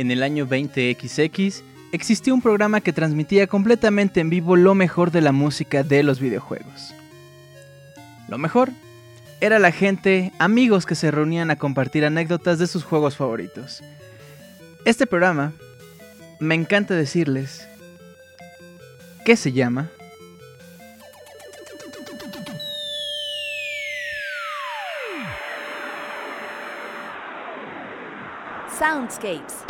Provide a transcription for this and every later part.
En el año 20XX existió un programa que transmitía completamente en vivo lo mejor de la música de los videojuegos. Lo mejor era la gente, amigos que se reunían a compartir anécdotas de sus juegos favoritos. Este programa, me encanta decirles, que se llama Soundscapes.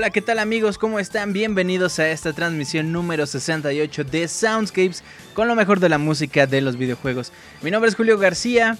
Hola, ¿qué tal amigos? ¿Cómo están? Bienvenidos a esta transmisión número 68 de Soundscapes con lo mejor de la música de los videojuegos. Mi nombre es Julio García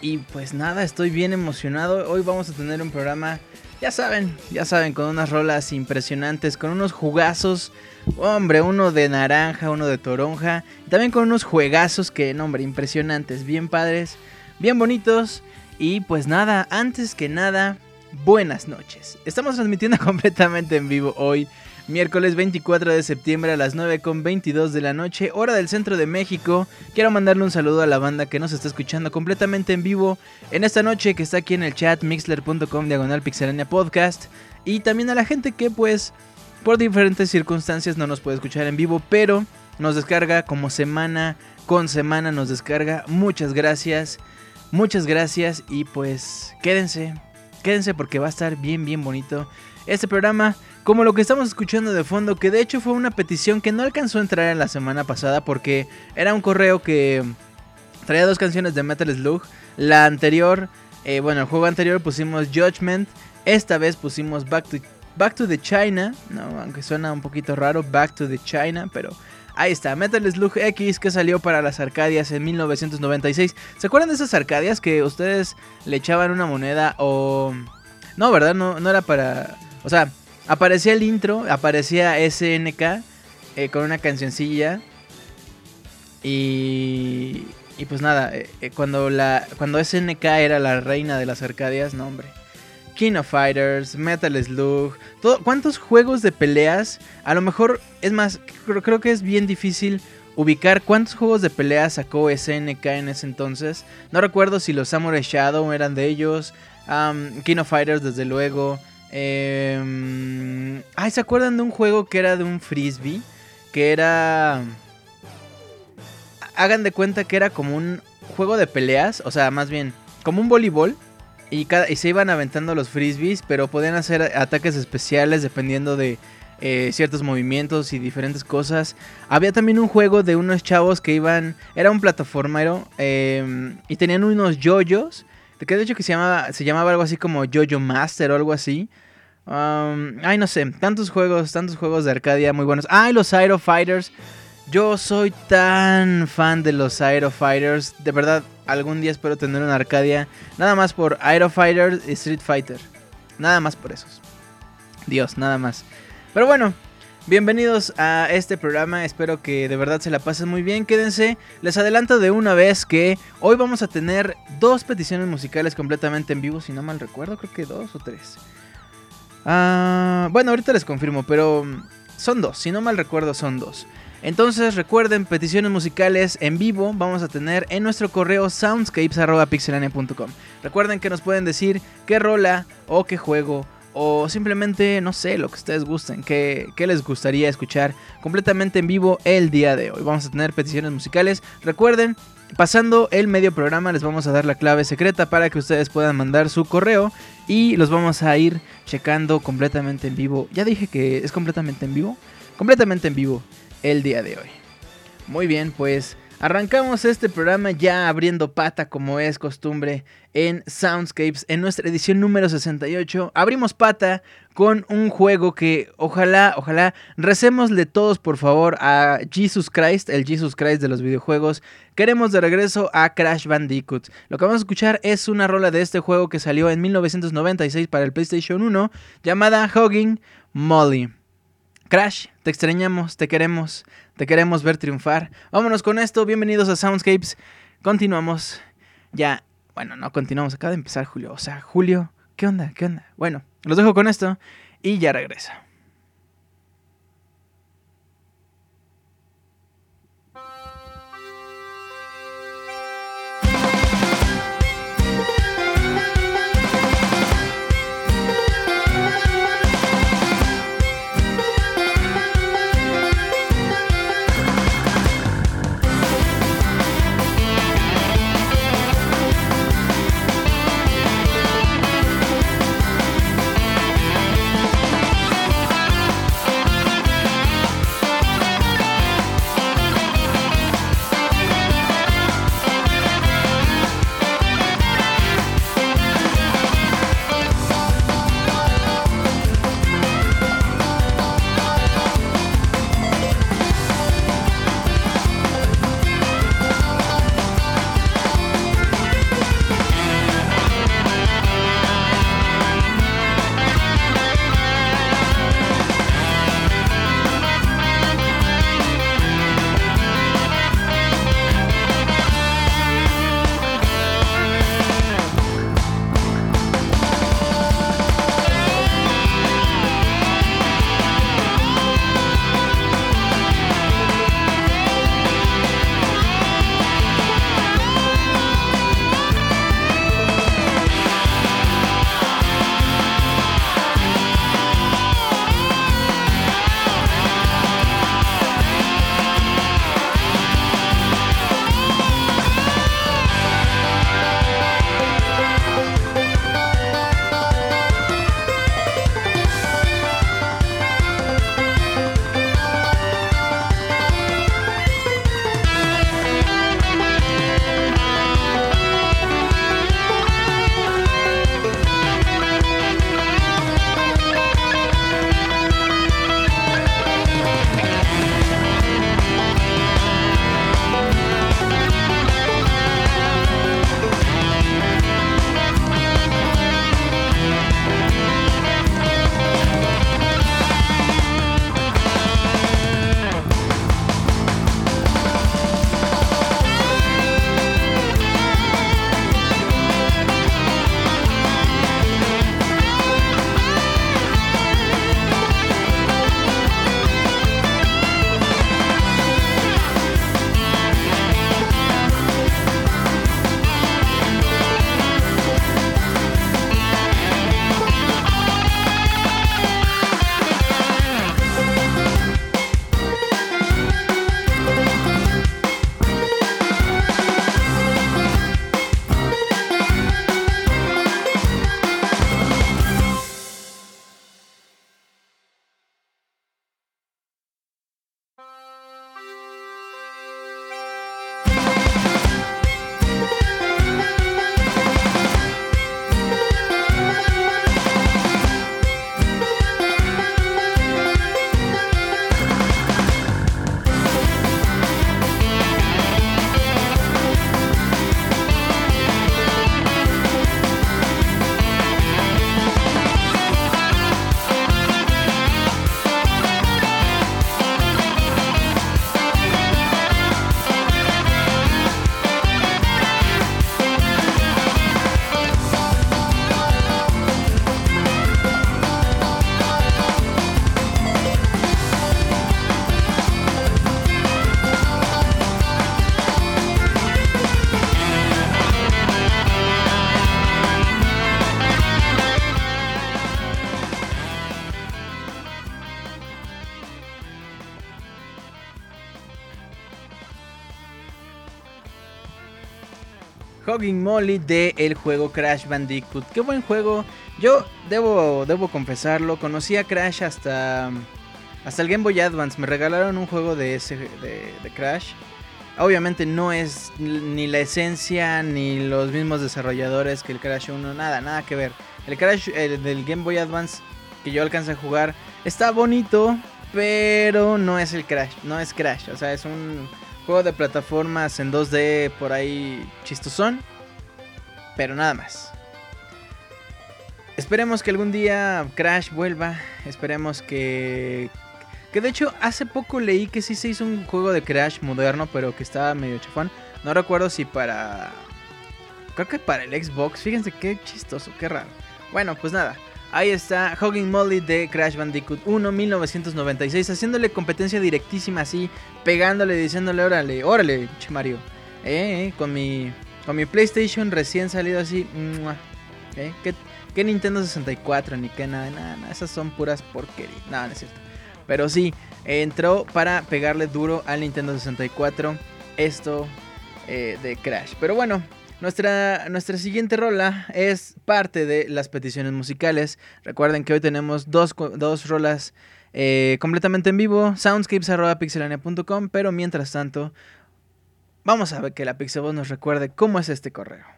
y pues nada, estoy bien emocionado. Hoy vamos a tener un programa, ya saben, ya saben, con unas rolas impresionantes, con unos jugazos, hombre, uno de naranja, uno de toronja, también con unos juegazos que, hombre, impresionantes, bien padres, bien bonitos. Y pues nada, antes que nada, buenas noches. Estamos transmitiendo completamente en vivo hoy, miércoles 24 de septiembre a las 9.22 de la noche, hora del centro de México. Quiero mandarle un saludo a la banda que nos está escuchando completamente en vivo en esta noche que está aquí en el chat mixler.com diagonal pixelania podcast. Y también a la gente que pues por diferentes circunstancias no nos puede escuchar en vivo, pero nos descarga como semana con semana, nos descarga. Muchas gracias. Muchas gracias y pues quédense, Quédense porque va a estar bien, bien bonito este programa. Como lo que estamos escuchando de fondo, que de hecho fue una petición que no alcanzó a entrar en la semana pasada porque era un correo que traía dos canciones de Metal Slug. La anterior, eh, bueno, el juego anterior pusimos Judgment. Esta vez pusimos Back to, Back to the China. No, aunque suena un poquito raro, Back to the China, pero Ahí está, Metal Slug X que salió para las Arcadias en 1996. ¿Se acuerdan de esas Arcadias que ustedes le echaban una moneda o... No, ¿verdad? No, no era para... O sea, aparecía el intro, aparecía SNK eh, con una cancioncilla. Y... Y pues nada, eh, eh, cuando, la, cuando SNK era la reina de las Arcadias, no hombre. King of Fighters, Metal Slug, ¿cuántos juegos de peleas? A lo mejor, es más, creo, que es bien difícil ubicar cuántos juegos de peleas sacó SNK en ese entonces. No recuerdo si los Samurai Shadow eran de ellos, King of Fighters desde luego. Em, ay, ¿se acuerdan de un juego que era de un frisbee? Que era... Hagan de cuenta que era como un juego de peleas, o sea, más bien, como un voleibol y, se iban aventando los frisbees, pero podían hacer ataques especiales dependiendo de eh, ciertos movimientos y diferentes cosas. Había también un juego de unos chavos que iban, era un plataformero em, y tenían unos yoyos, que de hecho que se llamaba, se llamaba algo así como Yoyo Master o algo así. ay, no sé, tantos juegos, tantos juegos de Arcadia muy buenos. Ay, los Aero Fighters. Yo soy tan fan de los Aero Fighters. De verdad, algún día espero tener una Arcadia. Nada más por Aero Fighter y Street Fighter. Nada más por esos. Dios, nada más. Pero bueno, bienvenidos a este programa. Espero que de verdad se la pasen muy bien. Quédense. Les adelanto de una vez que hoy vamos a tener dos peticiones musicales completamente en vivo. Si no mal recuerdo, creo que dos o tres. Ah, bueno, ahorita les confirmo, pero son dos. Si no mal recuerdo, son dos. Entonces recuerden, peticiones musicales en vivo vamos a tener en nuestro correo soundscapes.pixelania.com. Recuerden que nos pueden decir qué rola o qué juego o simplemente, no sé, lo que ustedes gusten, qué, les gustaría escuchar completamente en vivo el día de hoy. Vamos a tener peticiones musicales. Recuerden, pasando el medio programa les vamos a dar la clave secreta para que ustedes puedan mandar su correo y los vamos a ir checando completamente en vivo. Ya dije que es completamente en vivo. Completamente en vivo el día de hoy. Muy bien, pues arrancamos este programa ya abriendo pata como es costumbre en Soundscapes en nuestra edición número 68. Abrimos pata con un juego que ojalá, ojalá recémosle todos por favor a Jesus Christ, el Jesus Christ de los videojuegos. Queremos de regreso a Crash Bandicoot. Lo que vamos a escuchar es una rola de este juego que salió en 1996 para el PlayStation 1 llamada Hugging Molly. Crash, te extrañamos, te queremos, te queremos ver triunfar. Vámonos con esto, bienvenidos a Soundscapes. Continuamos. Ya, bueno, no continuamos, acaba de empezar Julio. O sea, Julio, ¿qué onda? ¿Qué onda? Bueno, los dejo con esto y ya regresa. Molly de el juego Crash Bandicoot. Qué buen juego. Yo debo, debo confesarlo, conocí a Crash hasta, hasta el Game Boy Advance. Me regalaron un juego de, ese, de, Crash. Obviamente no es ni la esencia ni los mismos desarrolladores que el Crash 1. Nada, nada que ver. El Crash del Game Boy Advance que yo alcancé a jugar está bonito, pero no es el Crash. No es Crash. O sea, es un Juego de plataformas en 2D por ahí chistosón. Pero nada más. Esperemos que algún día Crash vuelva. Esperemos que... Que de hecho hace poco leí que sí se hizo un juego de Crash moderno, pero que estaba medio chafón. No recuerdo si para... Creo que para el Xbox. Fíjense qué chistoso, qué raro. Bueno, pues nada. Ahí está Hugging Molly de Crash Bandicoot 1 1996, haciéndole competencia directísima así, pegándole, diciéndole, órale, órale, che Mario. Eh, eh, con mi con mi PlayStation recién salido así, eh, ¿qué, Nintendo 64 ni qué nada, nada, nada, esas son puras porquerías. Nada, no es cierto. Pero sí, entró para pegarle duro al Nintendo 64 esto eh, de Crash. Pero bueno, nuestra, nuestra siguiente rola es parte de las peticiones musicales. Recuerden que hoy tenemos dos, dos rolas eh, completamente en vivo, soundscapes.pixelania.com, pero mientras tanto, vamos a ver que la Pixelbox nos recuerde cómo es este correo.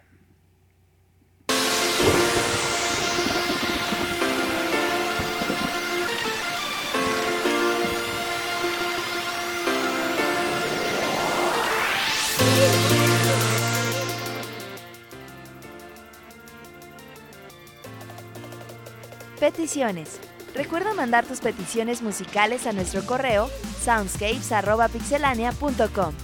Peticiones. Recuerda mandar tus peticiones musicales a nuestro correo soundscapes.pixelania.com.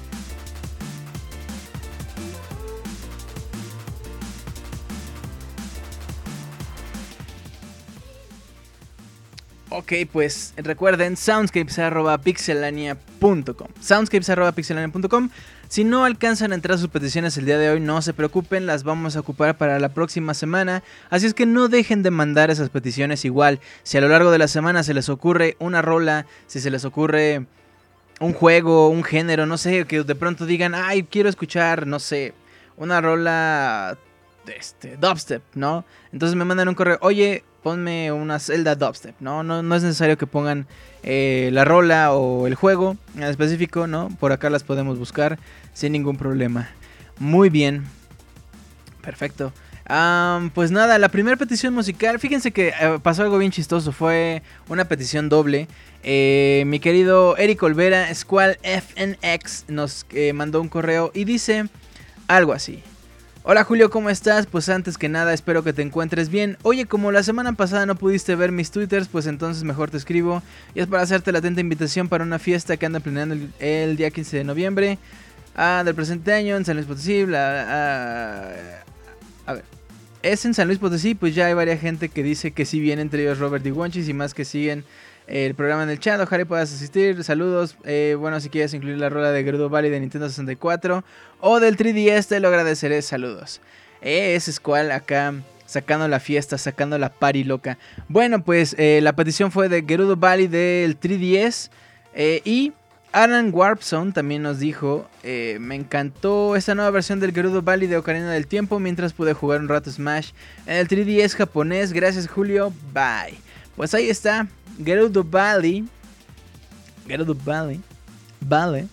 Ok, pues recuerden soundscapes.pixelania.com. Soundscapes.pixelania.com si no alcanzan a entrar sus peticiones el día de hoy, no se preocupen, las vamos a ocupar para la próxima semana. Así es que no dejen de mandar esas peticiones igual. Si a lo largo de la semana se les ocurre una rola, si se les ocurre un juego, un género, no sé, que de pronto digan, ay, quiero escuchar, no sé, una rola este, dubstep, ¿no? Entonces me mandan un correo, oye, ponme una Zelda dubstep, ¿no? No, no es necesario que pongan eh, la rola o el juego en específico, ¿no? Por acá las podemos buscar sin ningún problema. Muy bien. Perfecto. pues nada, la primera petición musical, fíjense que eh, pasó algo bien chistoso, fue una petición doble. Eh, mi querido Eric Olvera, Squall FNX, nos mandó un correo y dice algo así. Hola Julio, ¿cómo estás? Pues antes que nada espero que te encuentres bien. Oye, como la semana pasada no pudiste ver mis twitters, pues entonces mejor te escribo. Y es para hacerte la atenta invitación para una fiesta que anda planeando el, día 15 de noviembre ah, del presente año en San Luis Potosí. a ver, es en San Luis Potosí, pues ya hay varias gente que dice que sí viene, entre ellos Robert Wonchis y más que siguen el programa en el chat. Ojalá puedas asistir. Saludos. Eh, bueno, si quieres incluir la rueda de Gerudo Valley de Nintendo 64 o del 3DS, te lo agradeceré. Saludos. Eh, ese es cual acá sacando la fiesta, sacando la party loca. Bueno, pues eh, la petición fue de Gerudo Valley del 3DS. y Alan Warpson también nos dijo, me encantó esta nueva versión del Gerudo Valley de Ocarina del Tiempo mientras pude jugar un rato Smash en el 3DS japonés. Gracias Julio, bye. Pues ahí está, Gerudo Valley. Gerudo Valley. Vale.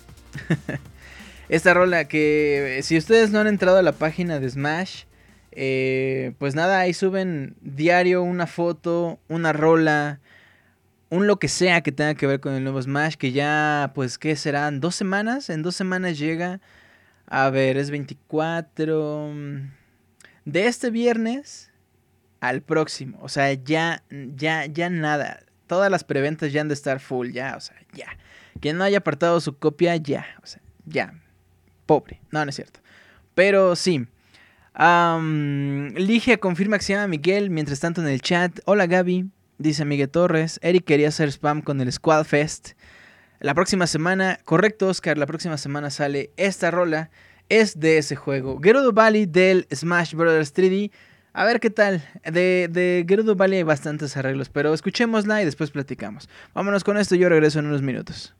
Esta rola que si ustedes no han entrado a la página de Smash, eh, pues nada, ahí suben diario una foto, una rola, un lo que sea que tenga que ver con el nuevo Smash, que ya, pues, ¿qué serán? ¿Dos semanas? En dos semanas llega. A ver, es 24. De este viernes al próximo. O sea, ya, ya, ya nada todas las preventas ya han de estar full, ya, o sea, ya. Quien no haya apartado su copia, ya, o sea, ya. Pobre, no, no es cierto. Pero sí. Ligia confirma que se llama Miguel, mientras tanto en el chat. Hola Gaby, dice Miguel Torres. Eric quería hacer spam con el Squad Fest. La próxima semana, correcto Oscar, la próxima semana sale esta rola. Es de ese juego. Gerudo Valley del Smash Bros. 3D. A ver qué tal. De, de Gerudo Valley hay bastantes arreglos, pero escuchémosla y después platicamos. Vámonos con esto, yo regreso en unos minutos.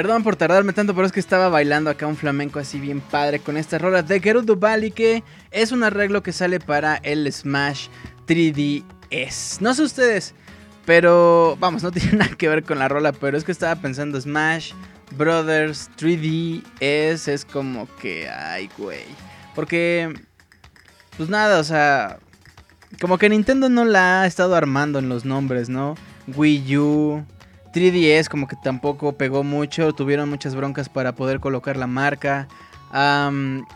Perdón por tardarme tanto, pero es que estaba bailando acá un flamenco así bien padre con esta rola de Gerudo Bali que es un arreglo que sale para el Smash 3DS. No sé ustedes, pero vamos, no tiene nada que ver con la rola, pero es que estaba pensando Smash Brothers 3DS es como que, ay, güey. Porque, pues nada, o sea, como que Nintendo no la ha estado armando en los nombres, ¿no? Wii U. 3DS como que tampoco pegó mucho, tuvieron muchas broncas para poder colocar la marca.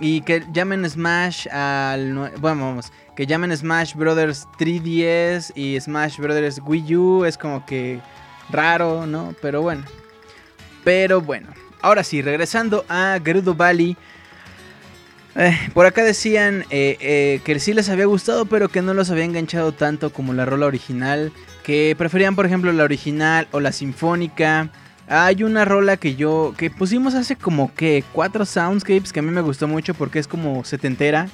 y que llamen Smash al... Bueno, vamos, que llamen Smash Brothers 3DS y Smash Brothers Wii U es como que raro, ¿no? Pero bueno. Pero bueno. Ahora sí, regresando a Gerudo Valley. Eh, por acá decían eh, eh, que sí les había gustado, pero que no los había enganchado tanto como la rola original. Que preferían, por ejemplo, la original o la sinfónica. Hay una rola que yo. que pusimos hace como que cuatro soundscapes que a mí me gustó mucho porque es como setentera.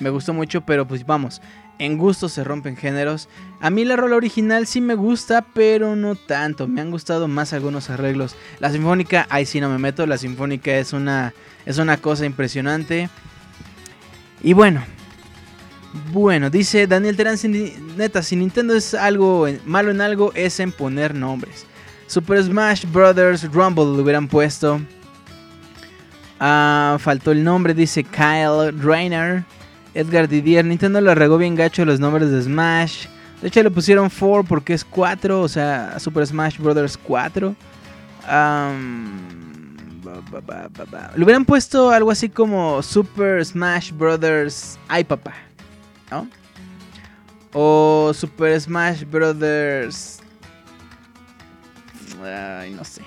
Me gustó mucho, pero pues vamos. En gusto se rompen géneros. A mí la rola original sí me gusta, pero no tanto. Me han gustado más algunos arreglos. La sinfónica, ahí sí no me meto. La sinfónica es una, es una cosa impresionante. Y bueno, bueno, dice Daniel Terán, neta, si Nintendo es algo malo en algo, es en poner nombres. Super Smash Brothers Rumble lo hubieran puesto. Ah, faltó el nombre, dice Kyle Rainer. Edgar Didier, Nintendo lo regó bien gacho los nombres de Smash. De hecho le pusieron 4 porque es 4, o sea, Super Smash Brothers 4. Le hubieran puesto algo así como Super Smash Brothers Ay papá, ¿no? O Super Smash Brothers... Ay, no sé.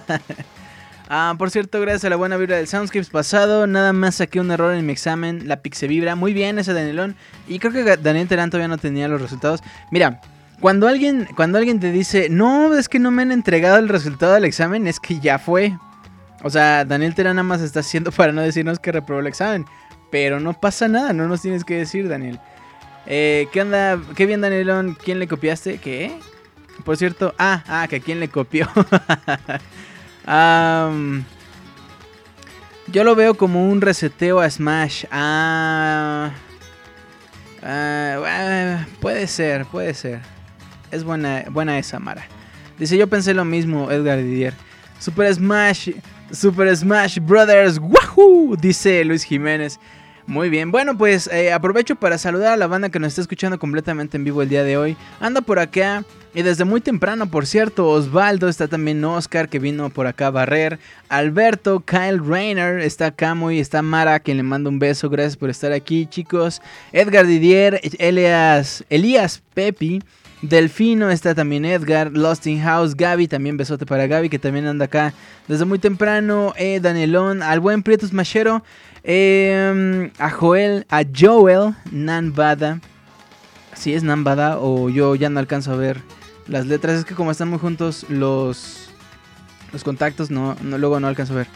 ah, por cierto, gracias a la buena vibra del Soundscapes pasado, nada más saqué un error en mi examen, la Pixe Vibra. Muy bien ese Danielón. Y creo que Daniel Terán todavía no tenía los resultados. Mira, cuando alguien, cuando alguien te dice, no, es que no me han entregado el resultado del examen, es que ya fue. O sea, Daniel Terán nada más está haciendo para no decirnos que reprobó el examen. Pero no pasa nada, no nos tienes que decir, Daniel. Eh, ¿Qué onda? ¿Qué bien, Danielón? ¿Quién le copiaste? ¿Qué? Por cierto, ah, ah, que a quién le copió. yo lo veo como un reseteo a Smash. Ah, ah, puede ser, puede ser. Es buena, buena esa, Mara. Dice, yo pensé lo mismo, Edgar Didier. Super Smash Super Smash Brothers. ¡Wahoo! Dice Luis Jiménez. Muy bien, bueno pues eh, aprovecho para saludar a la banda que nos está escuchando completamente en vivo el día de hoy. Anda por acá y desde muy temprano, por cierto, Osvaldo, está también Oscar que vino por acá a barrer. Alberto, Kyle Rayner, está acá muy, está Mara quien le manda un beso, gracias por estar aquí chicos. Edgar Didier, Elias, Elías Pepi. Delfino, está también Edgar, Lost in House, Gaby, también besote para Gaby, que también anda acá desde muy temprano, eh, Danielón, al buen Prieto Smashero, em, a Joel, a Joel, Nanbada, si es Nanbada o yo ya no alcanzo a ver las letras, es que como están muy juntos los, los contactos, no, no luego no alcanzo a ver.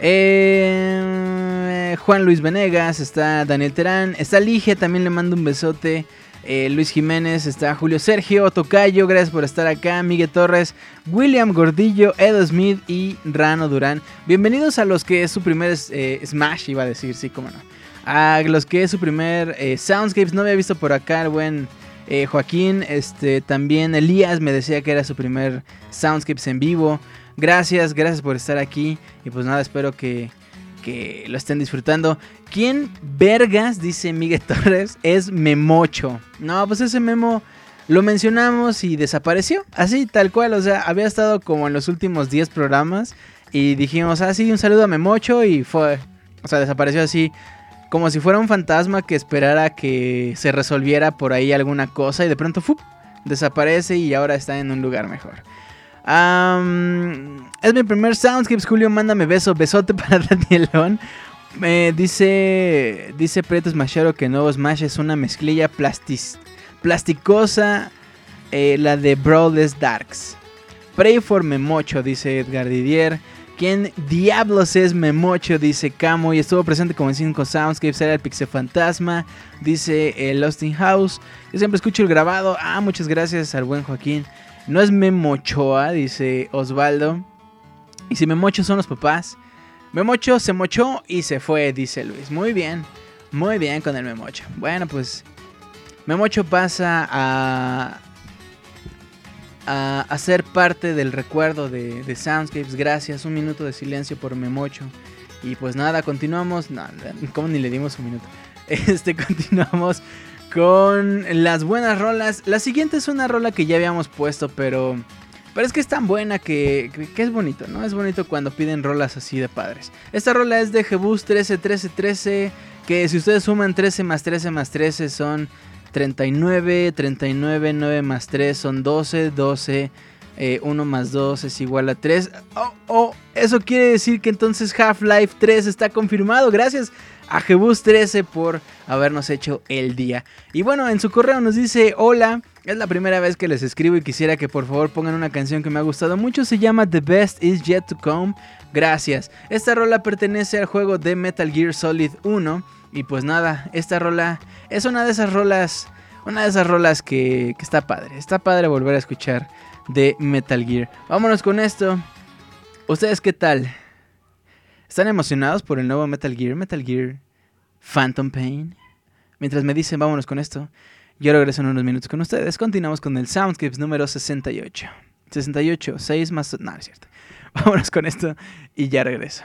Eh, Juan Luis Venegas, está Daniel Terán, está Ligia, también le mando un besote. Eh, Luis Jiménez, está Julio Sergio, Tocayo, gracias por estar acá, Miguel Torres, William Gordillo, Edo Smith y Rano Durán. Bienvenidos a los que es su primer eh, Smash, iba a decir, sí, cómo no. A los que es su primer eh, Soundscapes, no había visto por acá el buen Joaquín, este, también Elías me decía que era su primer Soundscapes en vivo. Gracias, gracias por estar aquí y pues nada, espero que que lo estén disfrutando. ¿Quién vergas, dice Miguel Torres, es Memocho? No, pues ese Memo, lo mencionamos y desapareció. Así, tal cual. O sea, había estado como en los últimos 10 programas. Y dijimos, ah, sí, un saludo a Memocho. Y fue. O sea, desapareció así. Como si fuera un fantasma que esperara que se resolviera por ahí alguna cosa. Y de pronto, ¡fup! desaparece y ahora está en un lugar mejor. Es mi primer Soundscapes, Julio. Mándame beso, besote para Danielón. Me dice, dice Pretos Machero que nuevo Smash es una mezclilla plastis, plasticosa, eh, la de Brawless Darks. Pray for Memocho, dice Edgar Didier. ¿Quién diablos es Memocho? Dice Camo. Y estuvo presente como en 5 Soundscapes. Era el Pixel Fantasma. Dice el Lost in House. Yo siempre escucho el grabado. Ah, muchas gracias al buen Joaquín. No es Memochoa, dice Osvaldo. Y si Memocho son los papás. Memocho se mochó y se fue, dice Luis. Muy bien. Muy bien con el Memocho. Bueno, pues Memocho pasa a, a, ser parte del recuerdo de, Soundscapes. Gracias, un minuto de silencio por Memocho. Y pues nada, continuamos. No, ¿cómo ni le dimos un minuto? Este, continuamos con las buenas rolas. La siguiente es una rola que ya habíamos puesto, pero. Pero es que es tan buena que, que, es bonito, ¿no? Es bonito cuando piden rolas así de padres. Esta rola es de Jebus 13, 13, 13. Que si ustedes suman 13 más 13 más 13 son 39, 39, 9 más 3 son 12, 12, 1 más 2 es igual a 3. Oh, oh, eso quiere decir que entonces Half-Life 3 está confirmado. Gracias a Jebus 13 por habernos hecho el día. Y bueno, en su correo nos dice, hola, es la primera vez que les escribo y quisiera que por favor pongan una canción que me ha gustado mucho. Se llama The Best Is Yet to Come. Gracias. Esta rola pertenece al juego de Metal Gear Solid 1 y pues nada, esta rola es una de esas rolas, una de esas rolas que, que está padre. Está padre volver a escuchar de Metal Gear. Vámonos con esto. ¿Ustedes qué tal? ¿Están emocionados por el nuevo Metal Gear? Metal Gear Phantom Pain. Mientras me dicen, vámonos con esto. Yo regreso en unos minutos con ustedes. Continuamos con el Soundscapes número 68. 68, 6 más... No, es cierto. Vámonos con esto y ya regreso.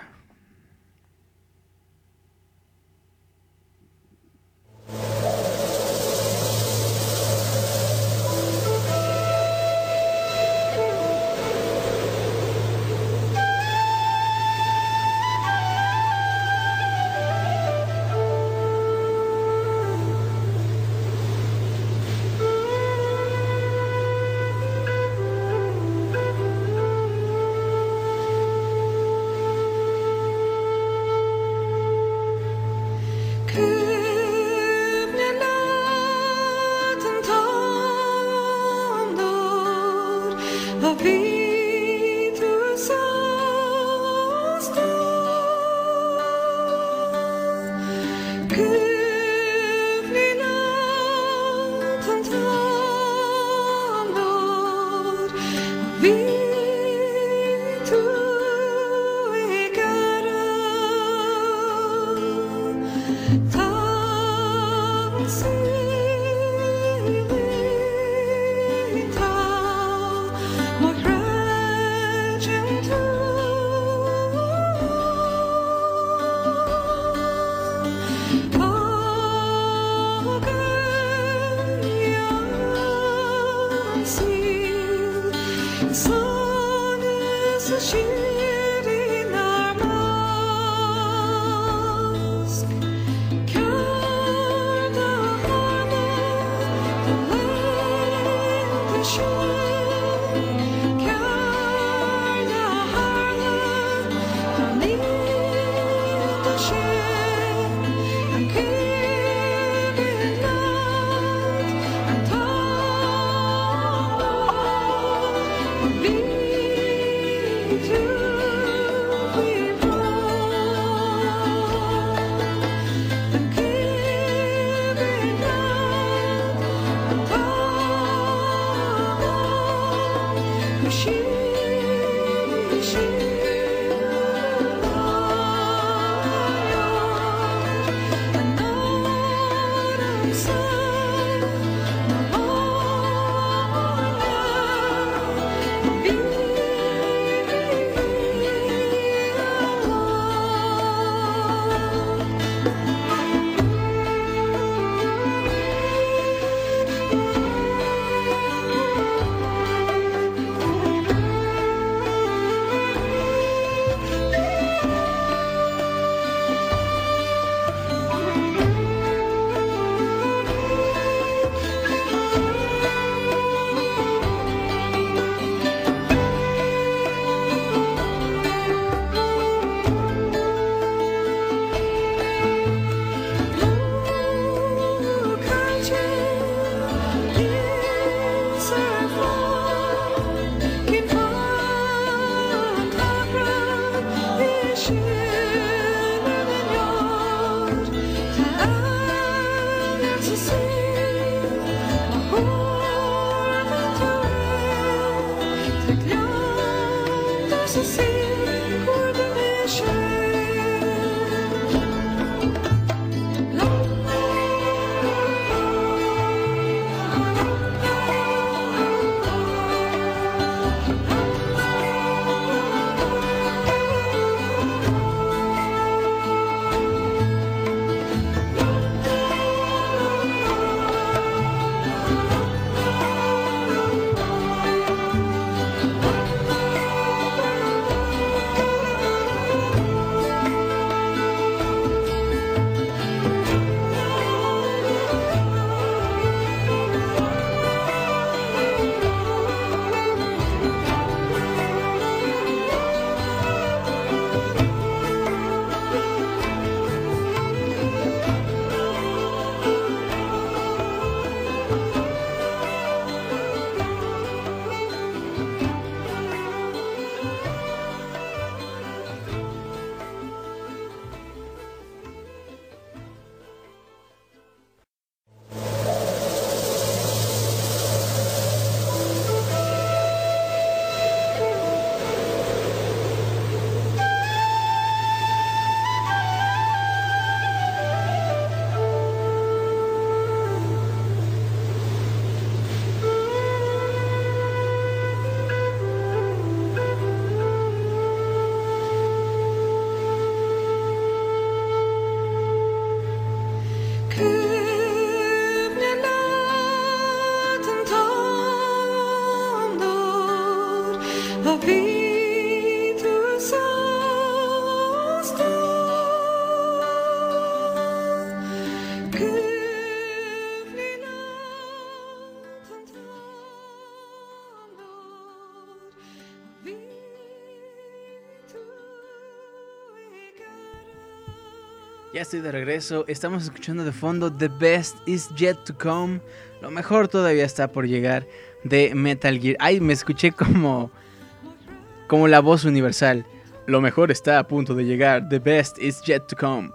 Estoy de regreso. Estamos escuchando de fondo The Best Is Yet to Come. Lo mejor todavía está por llegar de Metal Gear. Ay, me escuché como como la voz universal. Lo mejor está a punto de llegar. The best is yet to come.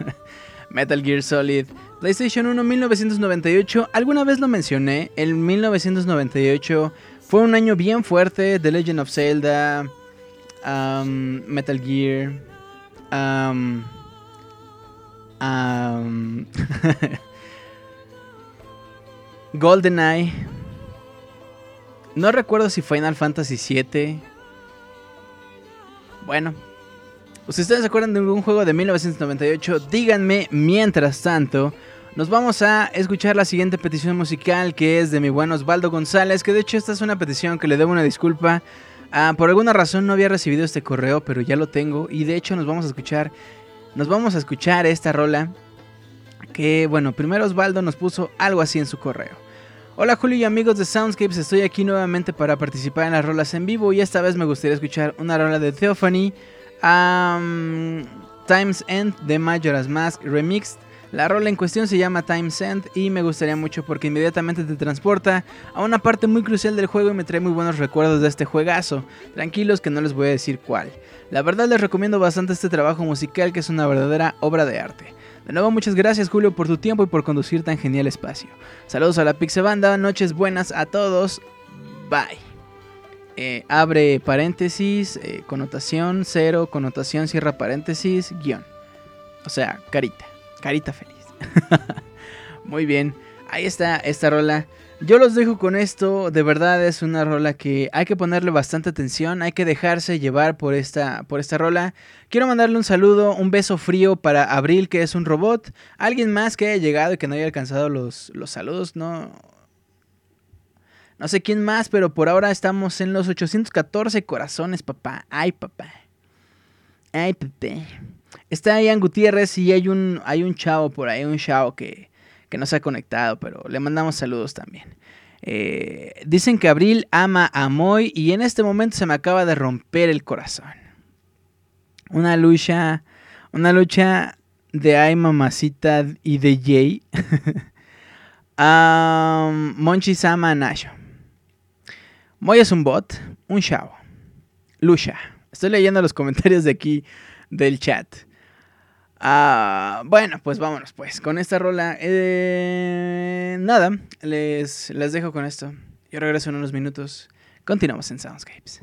Metal Gear Solid. PlayStation 1 1998. Alguna vez lo mencioné. El 1998 fue un año bien fuerte. The Legend of Zelda. Um, Metal Gear. Um, GoldenEye. No recuerdo si Final Fantasy VII. Bueno. Si ustedes se acuerdan de algún juego de 1998, díganme mientras tanto. Nos vamos a escuchar la siguiente petición musical que es de mi buen Osvaldo González, que de hecho esta es una petición que le debo una disculpa. Ah, por alguna razón no había recibido este correo, pero ya lo tengo y de hecho nos vamos a escuchar nos vamos a escuchar esta rola que, bueno, primero Osvaldo nos puso algo así en su correo. Hola Julio y amigos de Soundscapes, estoy aquí nuevamente para participar en las rolas en vivo y esta vez me gustaría escuchar una rola de Theophany, Times End de Majora's Mask Remixed. La rola en cuestión se llama Times End y me gustaría mucho porque inmediatamente te transporta a una parte muy crucial del juego y me trae muy buenos recuerdos de este juegazo. Tranquilos que no les voy a decir cuál. La verdad les recomiendo bastante este trabajo musical que es una verdadera obra de arte. De nuevo muchas gracias Julio por tu tiempo y por conducir tan genial espacio. Saludos a la Pixebanda, noches buenas a todos. Bye. Eh, abre paréntesis, eh, connotación, cero, connotación, cierra paréntesis, guion. O sea, carita, carita feliz. Muy bien, ahí está esta rola. Yo los dejo con esto, de verdad es una rola que hay que ponerle bastante atención, hay que dejarse llevar por esta, por esta rola. Quiero mandarle un saludo, un beso frío para Abril, que es un robot. Alguien más que haya llegado y que no haya alcanzado los, los saludos, no... No sé quién más, pero por ahora estamos en los 814 corazones, papá. Ay, papá. Ay, papá. Está Ian Gutiérrez y hay un, hay un chavo por ahí, un chavo que que no se ha conectado, pero le mandamos saludos también. Eh, dicen que Abril ama a Moy y en este momento se me acaba de romper el corazón. Una lucha, una lucha de ay mamacita y de Jay. um, Monchi Sama Nacho. Moy es un bot, un chavo. Lucha. Estoy leyendo los comentarios de aquí del chat. Ah, bueno, pues vámonos pues con esta rola. Eh, nada, les, les dejo con esto. Yo regreso en unos minutos. Continuamos en Soundscapes.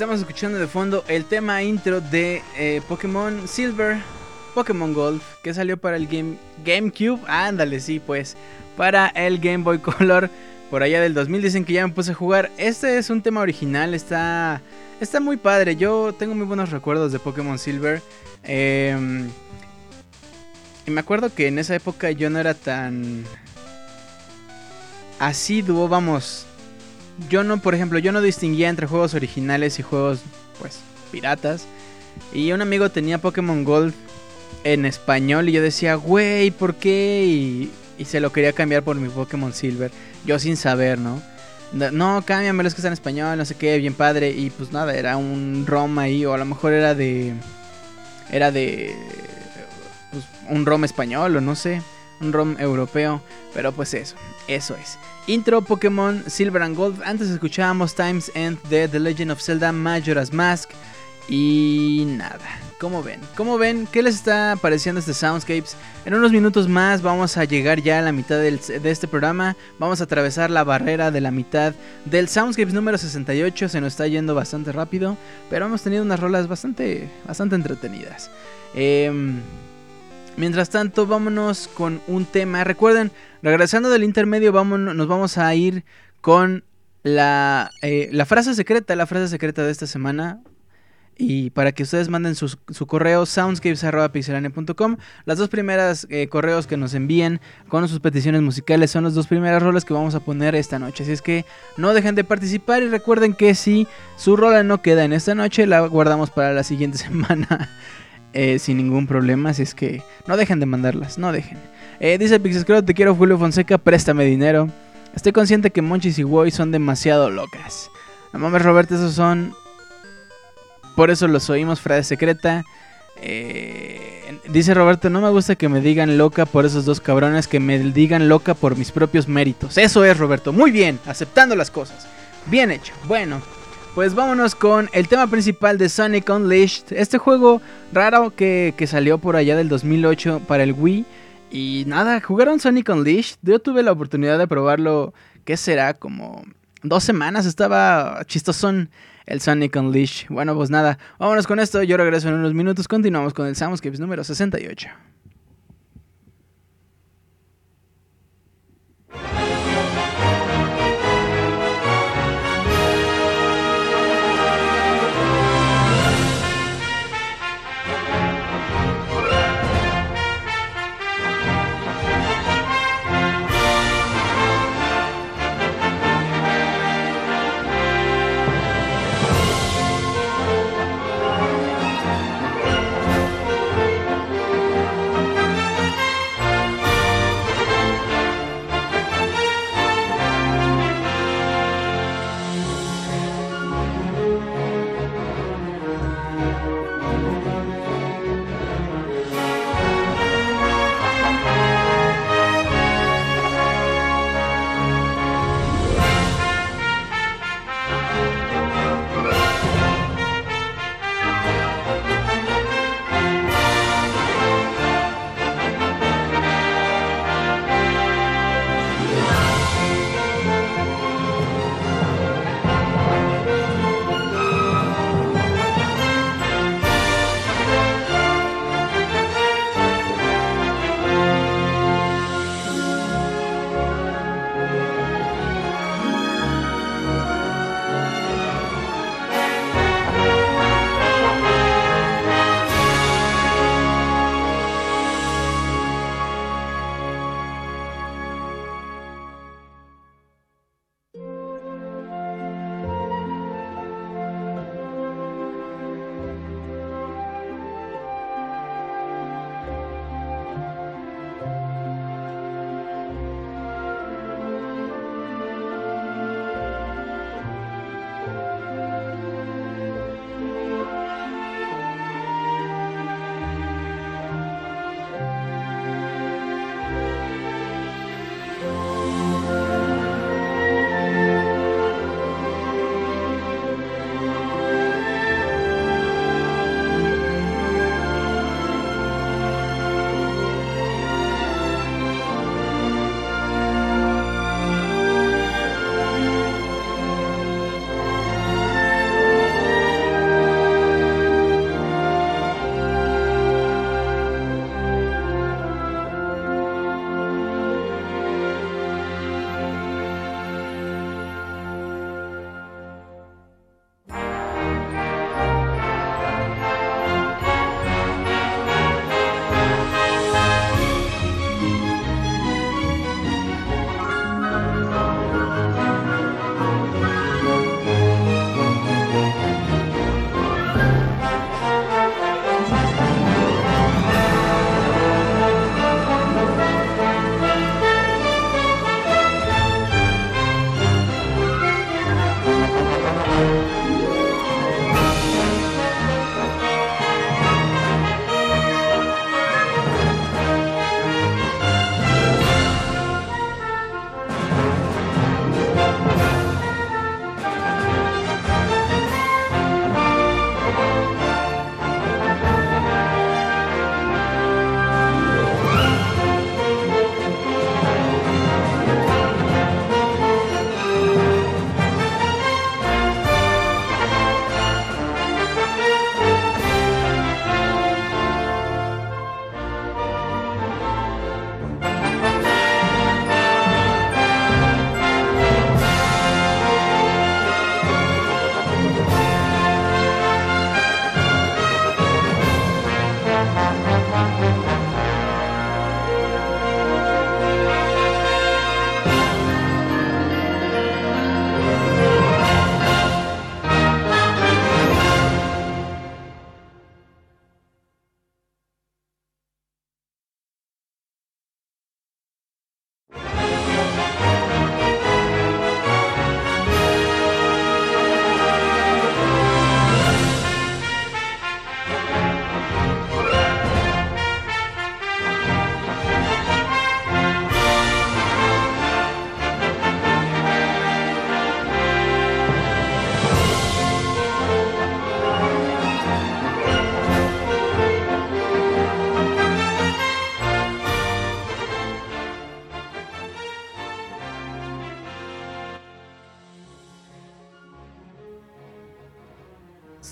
Estamos escuchando de fondo el tema intro de eh, Pokémon Silver, Pokémon Gold, que salió para el Game, GameCube. Ándale, sí, pues. Para el Game Boy Color. Por allá del 2000 dicen que ya me puse a jugar. Este es un tema original, está, está muy padre. Yo tengo muy buenos recuerdos de Pokémon Silver. Em, y me acuerdo que en esa época yo no era tan asiduo, vamos. Yo no, por ejemplo, yo no distinguía entre juegos originales y juegos, pues, piratas. Y un amigo tenía Pokémon Gold en español y yo decía, güey, ¿por qué? Y, y se lo quería cambiar por mi Pokémon Silver. Yo sin saber, ¿no? No, cámbiame los que están en español, no sé qué, bien padre. Y pues nada, era un ROM ahí, o a lo mejor era de. Era de. Pues, un ROM español, o no sé. Un ROM europeo. Pero pues eso, eso es. Intro Pokémon Silver and Gold. Antes escuchábamos Times End de The Legend of Zelda Majora's Mask. Y nada, ¿cómo ven? ¿Cómo ven? ¿Qué les está pareciendo este Soundscapes? En unos minutos más vamos a llegar ya a la mitad de este programa. Vamos a atravesar la barrera de la mitad del Soundscapes número 68. Se nos está yendo bastante rápido, pero hemos tenido unas rolas bastante, bastante entretenidas. Em, mientras tanto, vámonos con un tema. Recuerden, regresando del intermedio, nos vamos a ir con la, eh, frase secreta, la frase secreta de esta semana. Y para que ustedes manden su, correo soundscapes.pixelania.com. Las dos primeras eh, correos que nos envíen con sus peticiones musicales son las dos primeras rolas que vamos a poner esta noche. Así es que no dejen de participar y recuerden que si su rola no queda en esta noche, la guardamos para la siguiente semana eh, sin ningún problema. Así es que no dejen de mandarlas, no dejen. Eh, dice Pixescrow, te quiero Julio Fonseca, préstame dinero. Estoy consciente que Monchis y Woy son demasiado locas. No mames, Roberto, esos son por eso los oímos, frase secreta. Eh, dice Roberto, no me gusta que me digan loca por esos dos cabrones, que me digan loca por mis propios méritos. Eso es, Roberto. Muy bien, aceptando las cosas. Bien hecho. Bueno, pues vámonos con el tema principal de Sonic Unleashed. Este juego raro que, que salió por allá del 2008 para el Wii. Y nada, jugaron Sonic Unleashed. Yo tuve la oportunidad de probarlo, ¿qué será? Como dos semanas. Estaba chistosón el Sonic Unleash. Bueno, pues nada, vámonos con esto. Yo regreso en unos minutos. Continuamos con el Soundscapes número 68.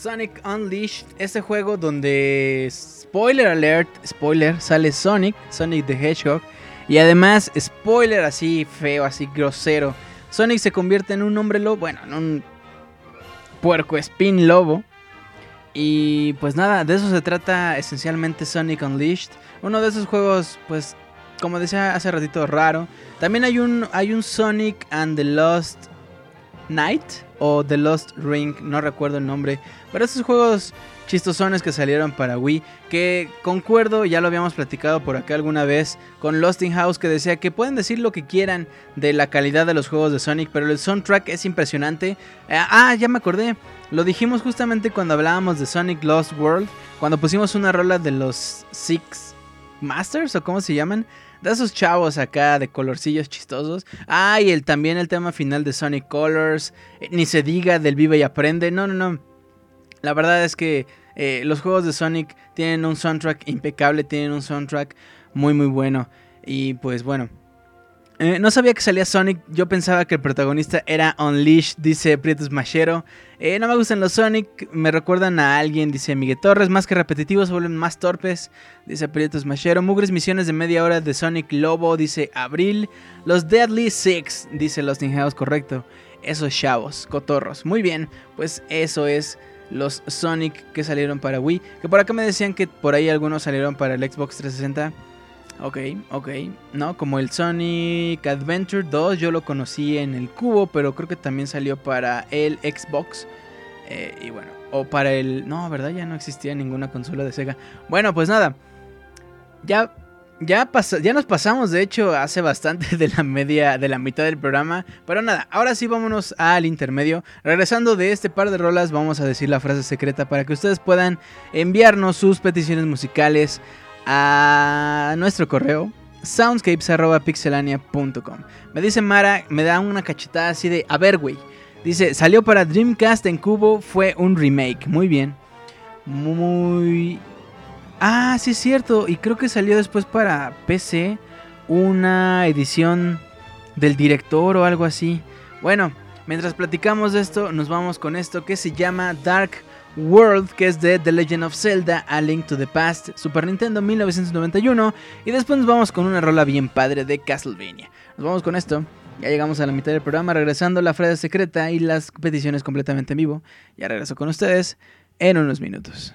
Sonic Unleashed, este juego donde, spoiler alert, spoiler, sale Sonic, Sonic the Hedgehog, y además, spoiler así feo, así grosero, Sonic se convierte en un hombre lobo, bueno, en un puerco spin lobo. Y pues nada, de eso se trata esencialmente Sonic Unleashed. Uno de esos juegos, pues, como decía hace ratito, raro. También hay un, hay un Sonic and the Lost Night o The Lost Ring, no recuerdo el nombre. Pero esos juegos chistosones que salieron para Wii, que concuerdo, ya lo habíamos platicado por acá alguna vez, con Lost in House que decía que pueden decir lo que quieran de la calidad de los juegos de Sonic, pero el soundtrack es impresionante. Eh, ah, ya me acordé, lo dijimos justamente cuando hablábamos de Sonic Lost World, cuando pusimos una rola de los Six Masters o cómo se llaman. De esos chavos acá de colorcillos chistosos. Ah, y el, también el tema final de Sonic Colors. Eh, ni se diga del Vive y Aprende. No, no, no. La verdad es que eh, los juegos de Sonic tienen un soundtrack impecable, tienen un soundtrack muy muy bueno. Y pues bueno. Eh, no sabía que salía Sonic, yo pensaba que el protagonista era Unleashed, dice Prieto Machero. Eh, no me gustan los Sonic, me recuerdan a alguien, dice Miguel Torres, más que repetitivos, vuelven más torpes, dice Prieto Machero. Mugres misiones de media hora de Sonic Lobo, dice Abril. Los Deadly Six, dice Los House, correcto. Esos chavos, cotorros. Muy bien, pues eso es los Sonic que salieron para Wii. Que por acá me decían que por ahí algunos salieron para el Xbox 360. Ok, ok. No, como el Sonic Adventure 2 yo lo conocí en el cubo, pero creo que también salió para el Xbox. Eh, y bueno, o para el... No, ¿verdad? Ya no existía ninguna consola de Sega. Bueno, pues nada. Ya ya, ya nos pasamos, de hecho, hace bastante de la media, de la mitad del programa. Pero nada, ahora sí vámonos al intermedio. Regresando de este par de rolas, vamos a decir la frase secreta para que ustedes puedan enviarnos sus peticiones musicales a nuestro correo soundscapes.pixelania.com. Me dice Mara, me da una cachetada así de, a ver, güey. Dice, salió para Dreamcast en cubo, fue un remake. Muy bien. Muy Ah, sí es cierto. Y creo que salió después para PC una edición del director o algo así. Bueno, mientras platicamos de esto, nos vamos con esto que se llama Dark World, que es de The Legend of Zelda, A Link to the Past, Super Nintendo 1991. Y después nos vamos con una rola bien padre de Castlevania. Nos vamos con esto. Ya llegamos a la mitad del programa, regresando la frase secreta y las peticiones completamente en vivo. Ya regreso con ustedes en unos minutos.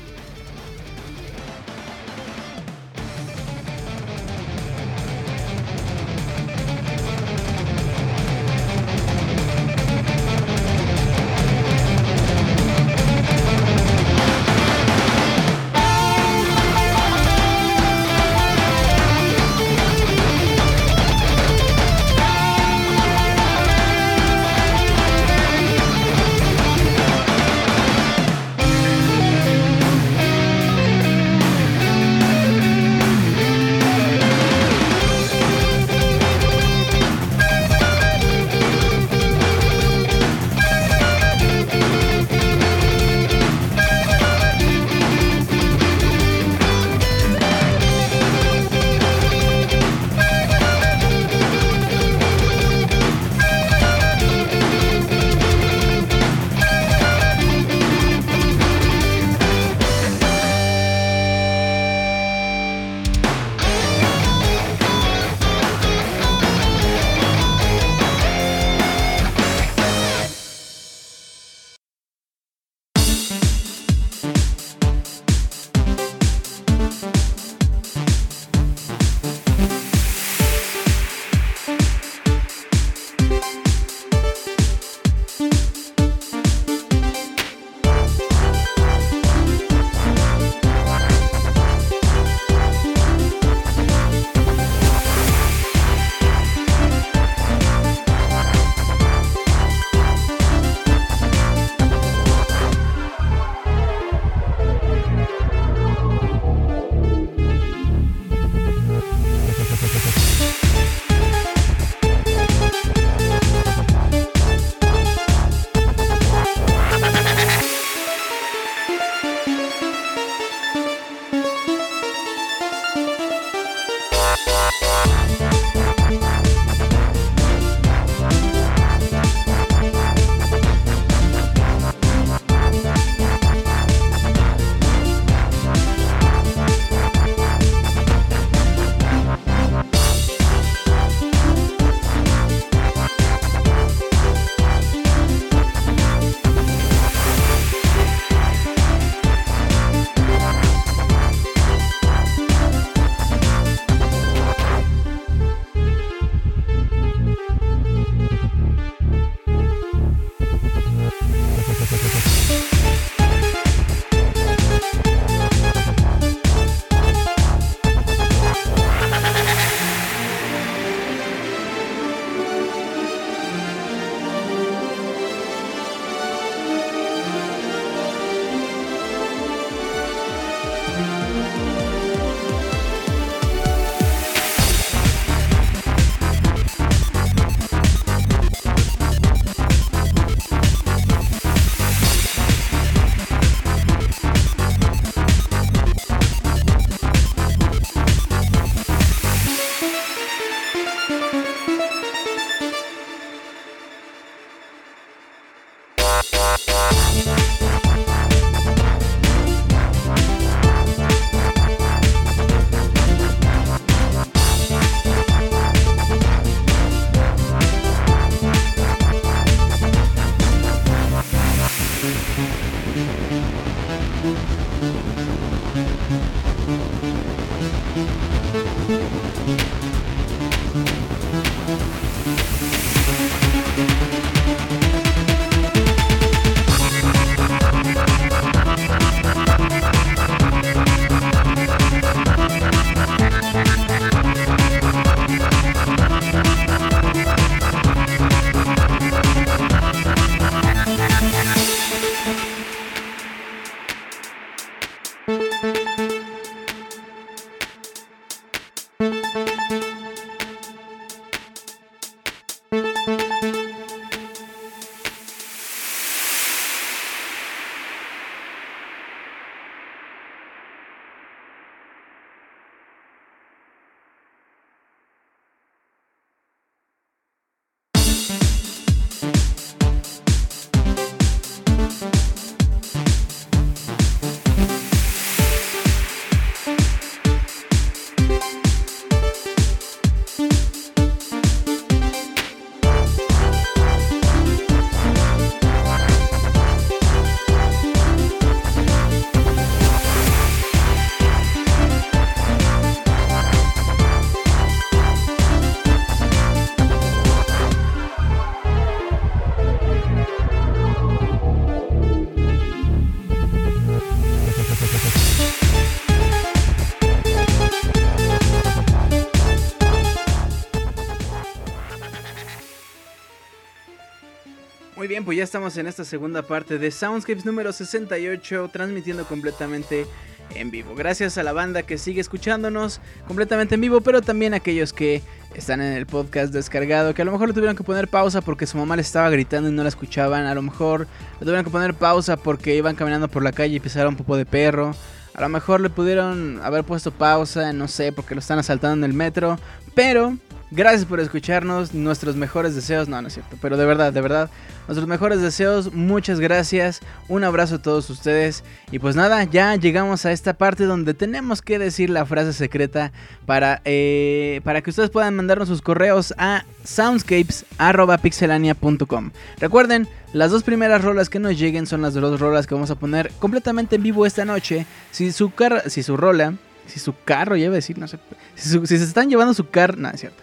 Ya estamos en esta segunda parte de Soundscapes número 68, transmitiendo completamente en vivo. Gracias a la banda que sigue escuchándonos completamente en vivo, pero también a aquellos que están en el podcast descargado, que a lo mejor le tuvieron que poner pausa porque su mamá le estaba gritando y no la escuchaban, a lo mejor le tuvieron que poner pausa porque iban caminando por la calle y pisaron un popo de perro. A lo mejor le pudieron haber puesto pausa, no sé, porque lo están asaltando en el metro. Pero Gracias por escucharnos, nuestros mejores deseos, no, no es cierto, pero de verdad, de verdad, nuestros mejores deseos, muchas gracias, un abrazo a todos ustedes y pues nada, ya llegamos a esta parte donde tenemos que decir la frase secreta para, eh, para que ustedes puedan mandarnos sus correos a soundscapes.pixelania.com. Recuerden, las dos primeras rolas que nos lleguen son las dos rolas que vamos a poner completamente en vivo esta noche. Si su, car si su rola si su carro, iba a decir, no sé. Si, si se están llevando su carro, no, es cierto.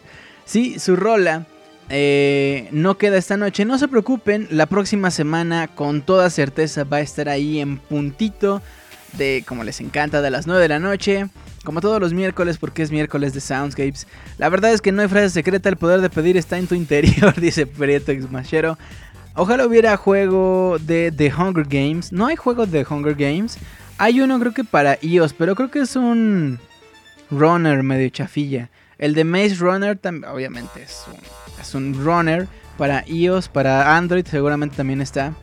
Si su rola eh, no queda esta noche, no se preocupen, la próxima semana con toda certeza va a estar ahí en puntito de, como les encanta, de las 9 de la noche. Como todos los miércoles, porque es miércoles de Soundscapes. La verdad es que no hay frase secreta, el poder de pedir está en tu interior, dice Prieto Xmachero. Ojalá hubiera juego de The Hunger Games. No hay juego de Hunger Games. Hay uno creo que para iOS, pero creo que es un runner medio chafilla. El de Maze Runner también, obviamente es un, es un runner para iOS, para Android seguramente también está.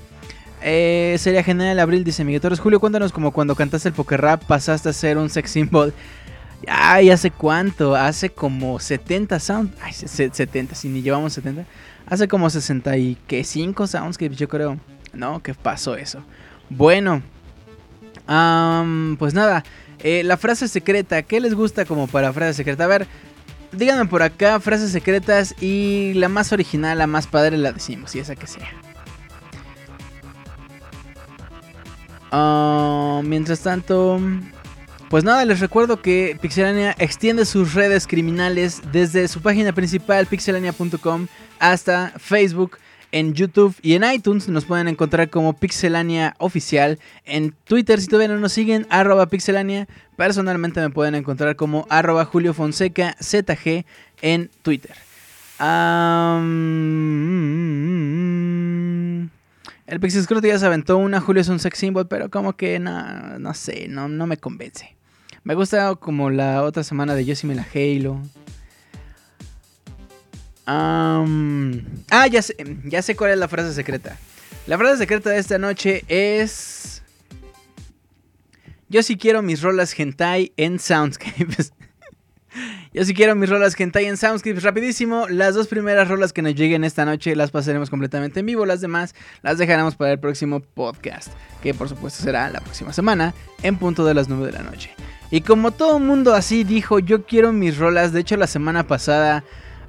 Eh, sería genial abril, dice Miguel Torres. Julio, cuéntanos como cuando cantaste el poker rap pasaste a ser un sex symbol. Ay, ¿hace cuánto? Hace como 70 sounds. Ay, 70, si ni llevamos 70. Hace como 65 sounds que yo creo. No, ¿qué pasó eso? Bueno. pues nada. Eh, la frase secreta. ¿Qué les gusta como para frase secreta? A ver, díganme por acá frases secretas y la más original, la más padre la decimos, y esa que sea. Ah, mientras tanto, pues nada, les recuerdo que Pixelania extiende sus redes criminales desde su página principal pixelania.com hasta Facebook, en YouTube y en iTunes. Nos pueden encontrar como Pixelania Oficial. En Twitter, si todavía no nos siguen, arroba Pixelania. Personalmente me pueden encontrar como arroba Julio Fonseca ZG en Twitter. el Pixel Scrot ya se aventó una Julio es un sex symbol, pero como que no, no sé, no, no me convence. Me gusta como la otra semana de Yo me la Halo ah, ya sé, ya sé cuál es la frase secreta. La frase secreta de esta noche es... Yo sí quiero mis rolas hentai en Soundscapes. Yo sí quiero mis rolas hentai en Soundscapes. Rapidísimo, las dos primeras rolas que nos lleguen esta noche las pasaremos completamente en vivo. Las demás las dejaremos para el próximo podcast. Que por supuesto será la próxima semana en punto de las 9 de la noche. Y como todo mundo así dijo, yo quiero mis rolas. De hecho la semana pasada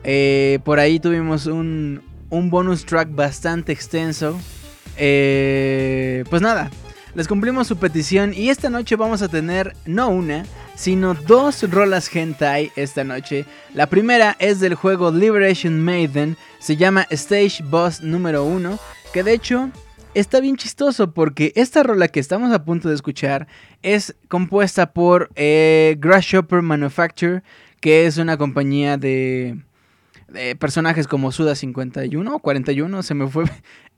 eh, por ahí tuvimos un, bonus track bastante extenso. Eh, pues nada, les cumplimos su petición y esta noche vamos a tener no una, sino dos rolas hentai esta noche. La primera es del juego Liberation Maiden, se llama Stage Boss número 1, que de hecho está bien chistoso porque esta rola que estamos a punto de escuchar es compuesta por eh, Grasshopper Manufacture, que es una compañía de personajes como Suda 51 o 41, se me fue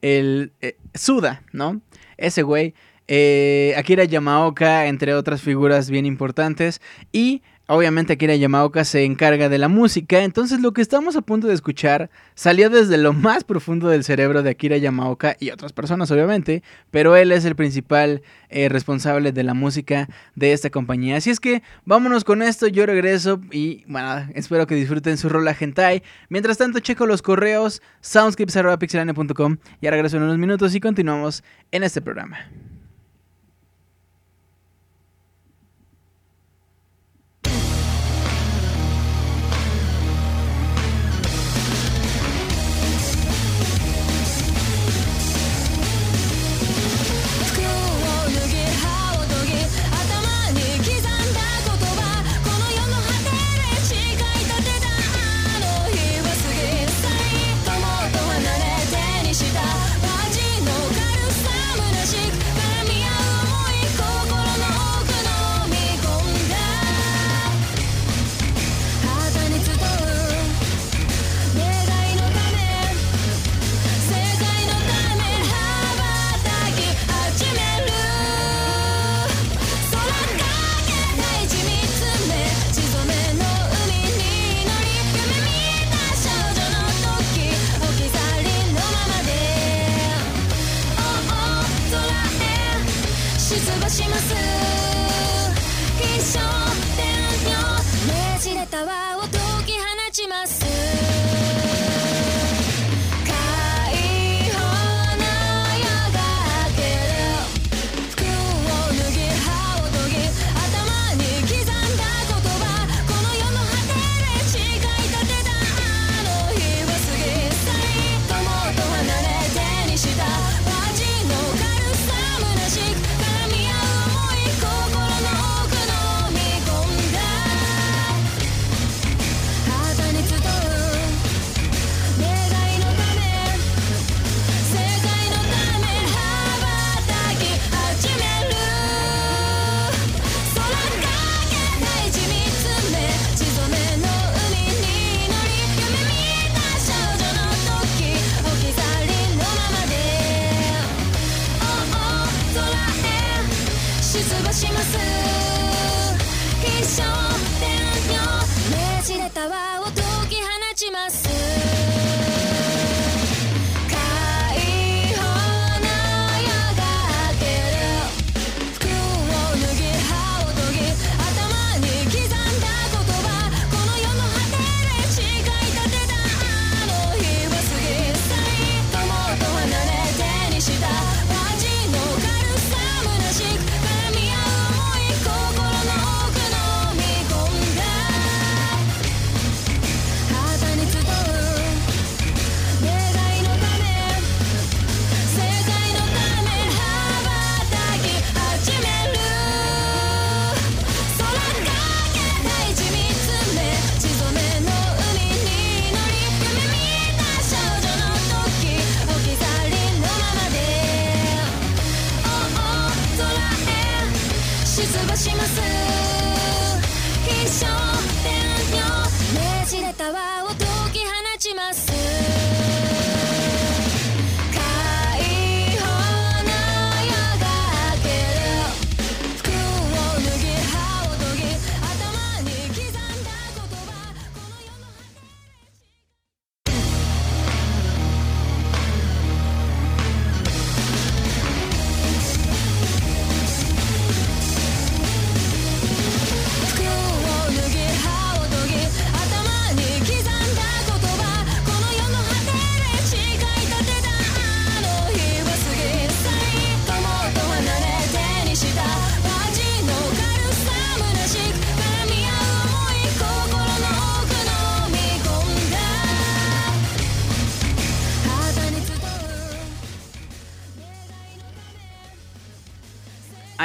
el eh, Suda, ¿no? Ese güey. Eh, Akira Yamaoka, entre otras figuras bien importantes. Y Obviamente Akira Yamaoka se encarga de la música, entonces lo que estamos a punto de escuchar salió desde lo más profundo del cerebro de Akira Yamaoka y otras personas obviamente, pero él es el principal eh, responsable de la música de esta compañía. Así es que vámonos con esto, yo regreso y bueno, espero que disfruten su rola hentai. Mientras tanto checo los correos soundscripts.pixelane.com y ahora regreso en unos minutos y continuamos en este programa.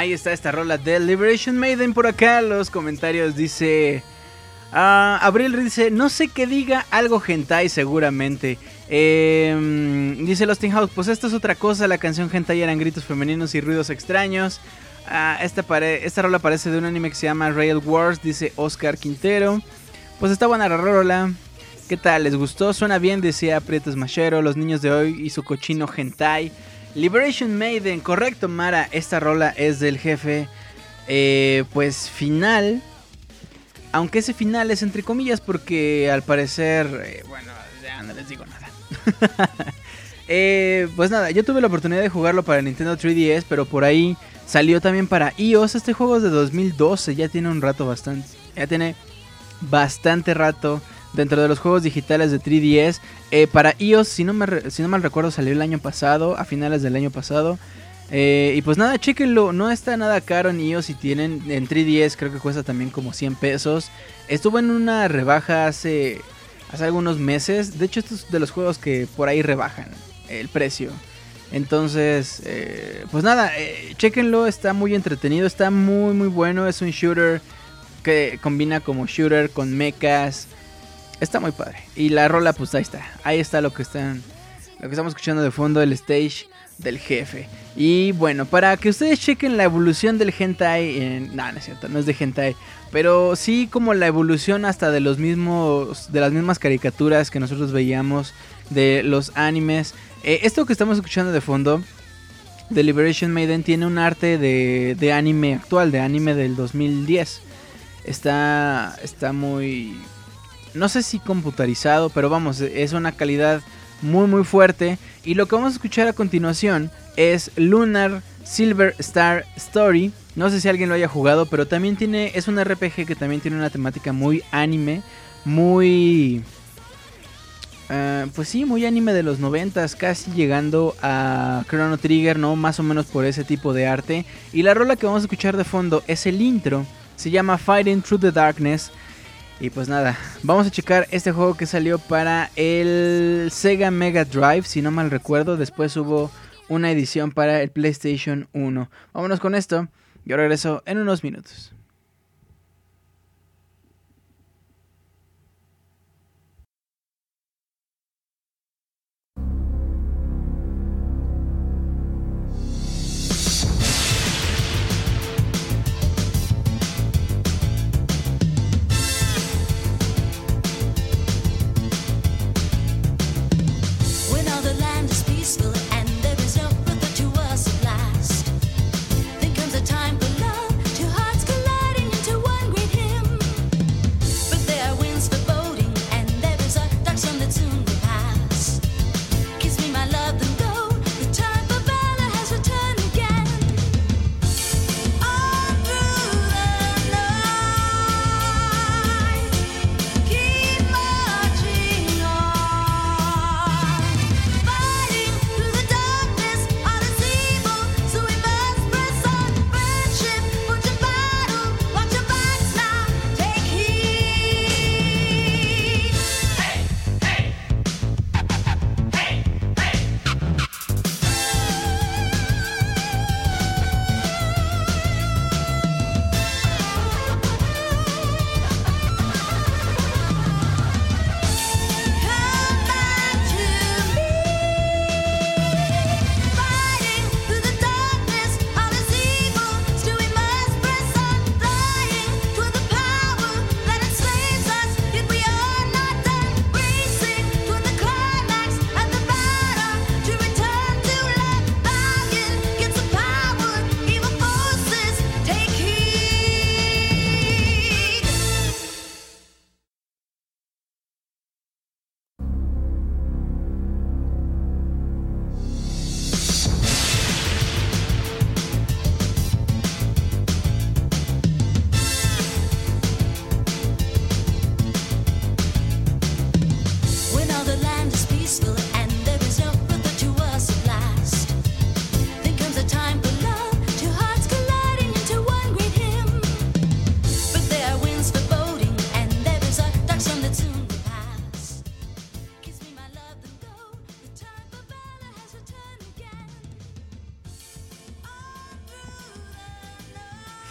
Ahí está esta rola de Liberation Maiden por acá. Los comentarios dice... Ah, Abril dice, no sé qué diga, algo hentai seguramente. Em, dice Lost House, pues esto es otra cosa, la canción hentai eran gritos femeninos y ruidos extraños. Ah, esta, esta rola parece de un anime que se llama Rail Wars, dice Oscar Quintero. Pues está buena la rola. ¿Qué tal? ¿Les gustó? Suena bien, decía Prieto Machero, los niños de hoy y su cochino hentai. Liberation Maiden, correcto Mara, esta rola es del jefe. Eh, pues final. Aunque ese final es entre comillas porque al parecer, eh, bueno, ya no les digo nada. Eh, pues nada, yo tuve la oportunidad de jugarlo para Nintendo 3DS, pero por ahí salió también para iOS. Este juego es de 2012, ya tiene un rato bastante. Ya tiene bastante rato dentro de los juegos digitales de 3DS. Eh, para iOS, si no, me, si no mal recuerdo, salió el año pasado, a finales del año pasado. Eh, y pues nada, chequenlo, no está nada caro en iOS si tienen en 3DS, creo que cuesta también como 100 pesos. Estuvo en una rebaja hace, hace algunos meses, de hecho estos es de los juegos que por ahí rebajan el precio. Entonces, eh, pues nada, chequenlo, está muy entretenido, está muy muy bueno, es un shooter que combina como shooter con mechas, Está muy padre. Y la rola, pues ahí está. Ahí está lo que están. Lo que estamos escuchando de fondo, el stage del jefe. Y bueno, para que ustedes chequen la evolución del hentai. En... No, no es cierto, no es de hentai. Pero sí como la evolución hasta de los mismos. De las mismas caricaturas que nosotros veíamos. De los animes. Eh, esto que estamos escuchando de fondo. The Liberation Maiden tiene un arte de, de anime actual, de anime del 2010. Está, está muy, no sé si computarizado, pero vamos, es una calidad muy muy fuerte. Y lo que vamos a escuchar a continuación es Lunar Silver Star Story. No sé si alguien lo haya jugado, pero también tiene, es un RPG que también tiene una temática muy anime, muy... Uh, pues sí, muy anime de los noventas, casi llegando a Chrono Trigger, ¿no? Más o menos por ese tipo de arte. Y la rola que vamos a escuchar de fondo es el intro, se llama Fighting Through the Darkness. Y pues nada, vamos a checar este juego que salió para el Sega Mega Drive, si no mal recuerdo. Después hubo una edición para el PlayStation 1. Vámonos con esto. Yo regreso en unos minutos. peacefully.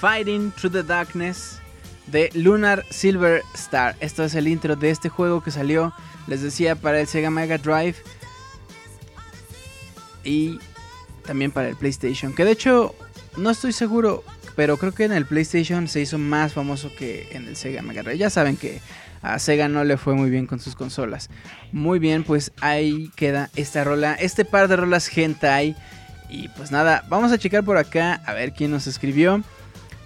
Fighting Through the Darkness de Lunar Silver Star. Esto es el intro de este juego que salió, les decía, para el Sega Mega Drive y también para el PlayStation. Que de hecho, no estoy seguro, pero creo que en el PlayStation se hizo más famoso que en el Sega Mega Drive. Ya saben que a Sega no le fue muy bien con sus consolas. Muy bien, pues ahí queda esta rola, este par de rolas hentai. Y pues nada, vamos a checar por acá a ver quién nos escribió.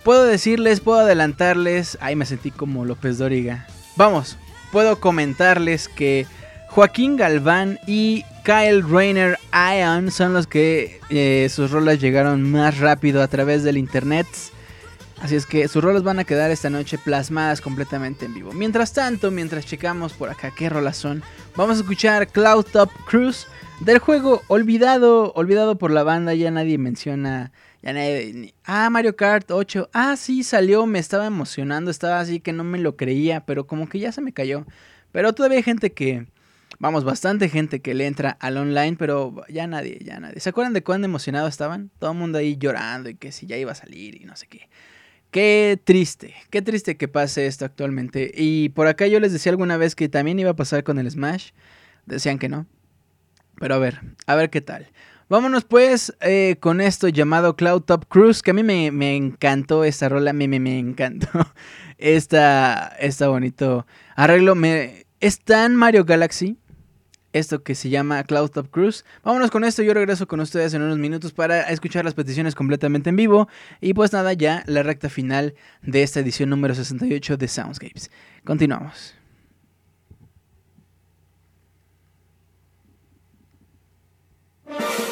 Puedo decirles, puedo adelantarles. Ay, me sentí como López Dóriga. Vamos, puedo comentarles que Joaquín Galván y Kyle Rayner Ion son los que eh, sus rolas llegaron más rápido a través del internet. Así es que sus rolas van a quedar esta noche plasmadas completamente en vivo. Mientras tanto, mientras checamos por acá qué rolas son, vamos a escuchar Cloud Top Cruise del juego olvidado, olvidado por la banda, ya nadie menciona ah, Mario Kart 8. Ah, sí, salió, me estaba emocionando, estaba así que no me lo creía, pero como que ya se me cayó. Pero todavía hay gente que, vamos, bastante gente que le entra al online, pero ya nadie, ya nadie. ¿Se acuerdan de cuándo emocionados estaban? Todo el mundo ahí llorando y que si ya iba a salir y no sé qué. Qué triste, qué triste que pase esto actualmente. Y por acá yo les decía alguna vez que también iba a pasar con el Smash. Decían que no. Pero a ver, a ver qué tal. Vámonos pues eh, con esto llamado Cloud Top Cruise, que a mí me, me encantó esta rola, me, me, me encantó esta, esta bonito arreglo. Me, es tan Mario Galaxy esto que se llama Cloud Top Cruise. Vámonos con esto, yo regreso con ustedes en unos minutos para escuchar las peticiones completamente en vivo. Y pues nada, ya la recta final de esta edición número 68 de Soundscapes. Continuamos.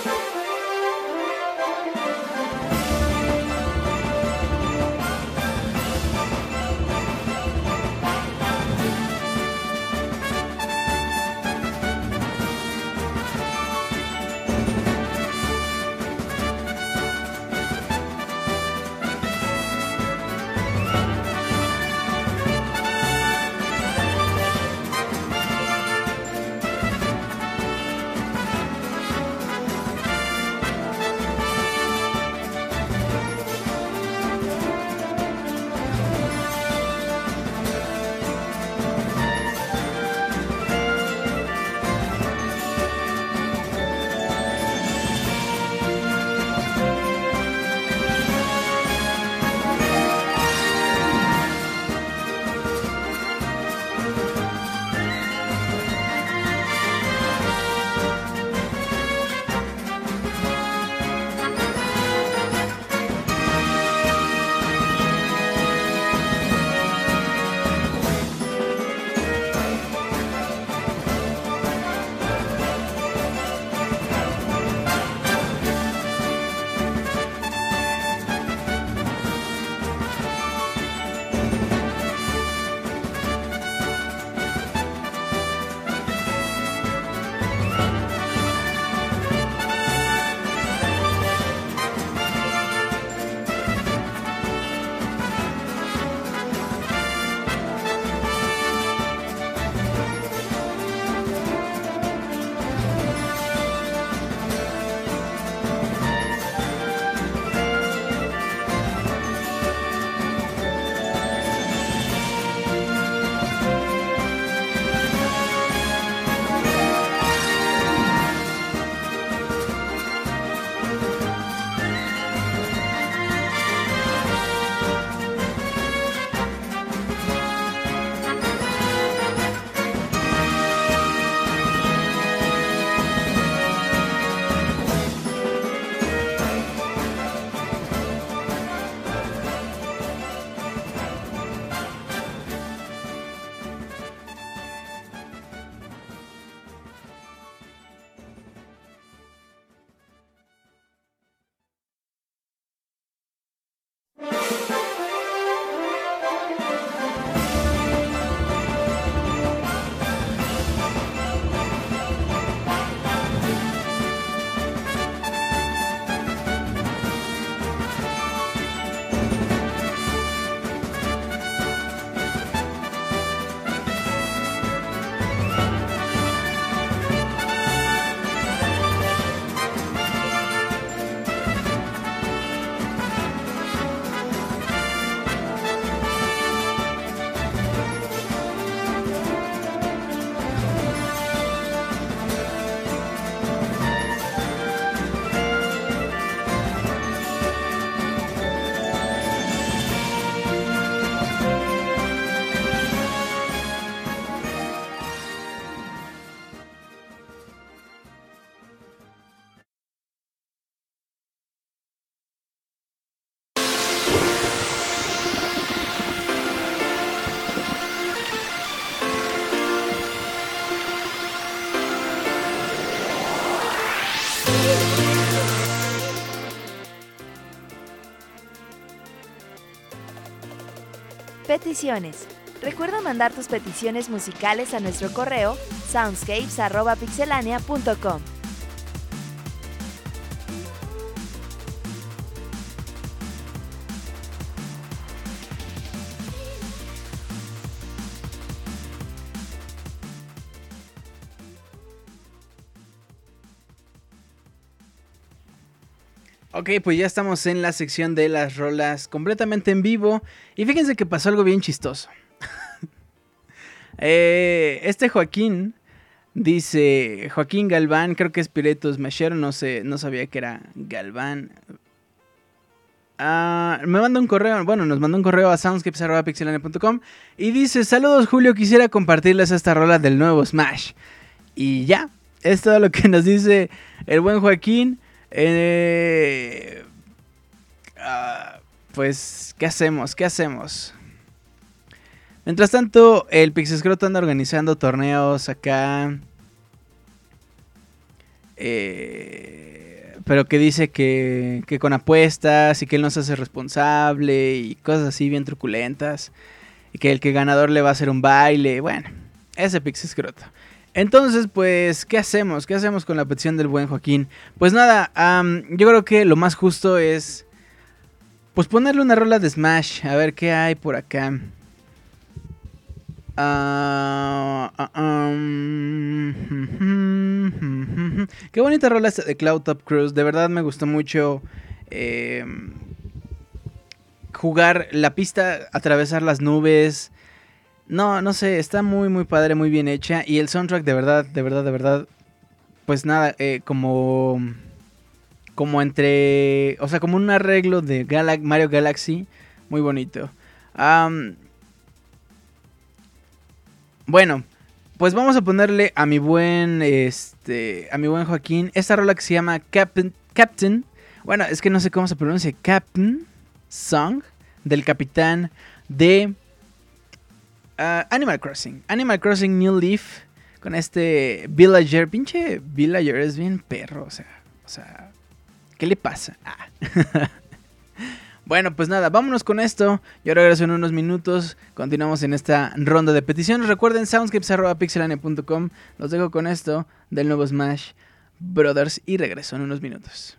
Recuerda mandar tus peticiones musicales a nuestro correo soundscapes.pixelania.com. Ok, pues ya estamos en la sección de las rolas completamente en vivo. Y fíjense que pasó algo bien chistoso. Eh, este Joaquín dice, Joaquín Galván, creo que es Pireto Smashero, no sé, no sabía que era Galván. Ah, me manda un correo, bueno, nos mandó un correo a soundscapes.pixelania.com y dice, saludos Julio, quisiera compartirles esta rola del nuevo Smash. Y ya, es todo lo que nos dice el buen Joaquín. Eh, ah, pues, ¿qué hacemos? ¿Qué hacemos? Mientras tanto, el Pixescroto anda organizando torneos acá. Eh, pero que dice que, que, con apuestas y que él no se hace responsable y cosas así bien truculentas. Y que el que ganador le va a hacer un baile. Bueno, ese Pixescroto. Entonces, pues, ¿qué hacemos? ¿Qué hacemos con la petición del buen Joaquín? Pues nada, yo creo que lo más justo es, pues, ponerle una rola de Smash. A ver qué hay por acá. Ah, ah, qué bonita rola esta de Cloud Top Cruise. De verdad me gustó mucho em, jugar la pista, atravesar las nubes. No, no sé, está muy, muy padre, muy bien hecha. Y el soundtrack, de verdad, de verdad, de verdad. Pues nada, eh, como. Como entre. O sea, como un arreglo de Mario Galaxy. Muy bonito. Bueno, pues vamos a ponerle a mi buen, este, a mi buen Joaquín esta rola que se llama Captain, Captain. Bueno, es que no sé cómo se pronuncia. Captain Song del capitán de uh, Animal Crossing. Animal Crossing New Leaf con este villager. Pinche villager es bien perro, o sea, o sea, ¿qué le pasa? Ah. Bueno, pues nada, vámonos con esto. Yo regreso en unos minutos. Continuamos en esta ronda de peticiones. Recuerden soundscapes.pixelania.com. Los dejo con esto del nuevo Smash Brothers y regreso en unos minutos.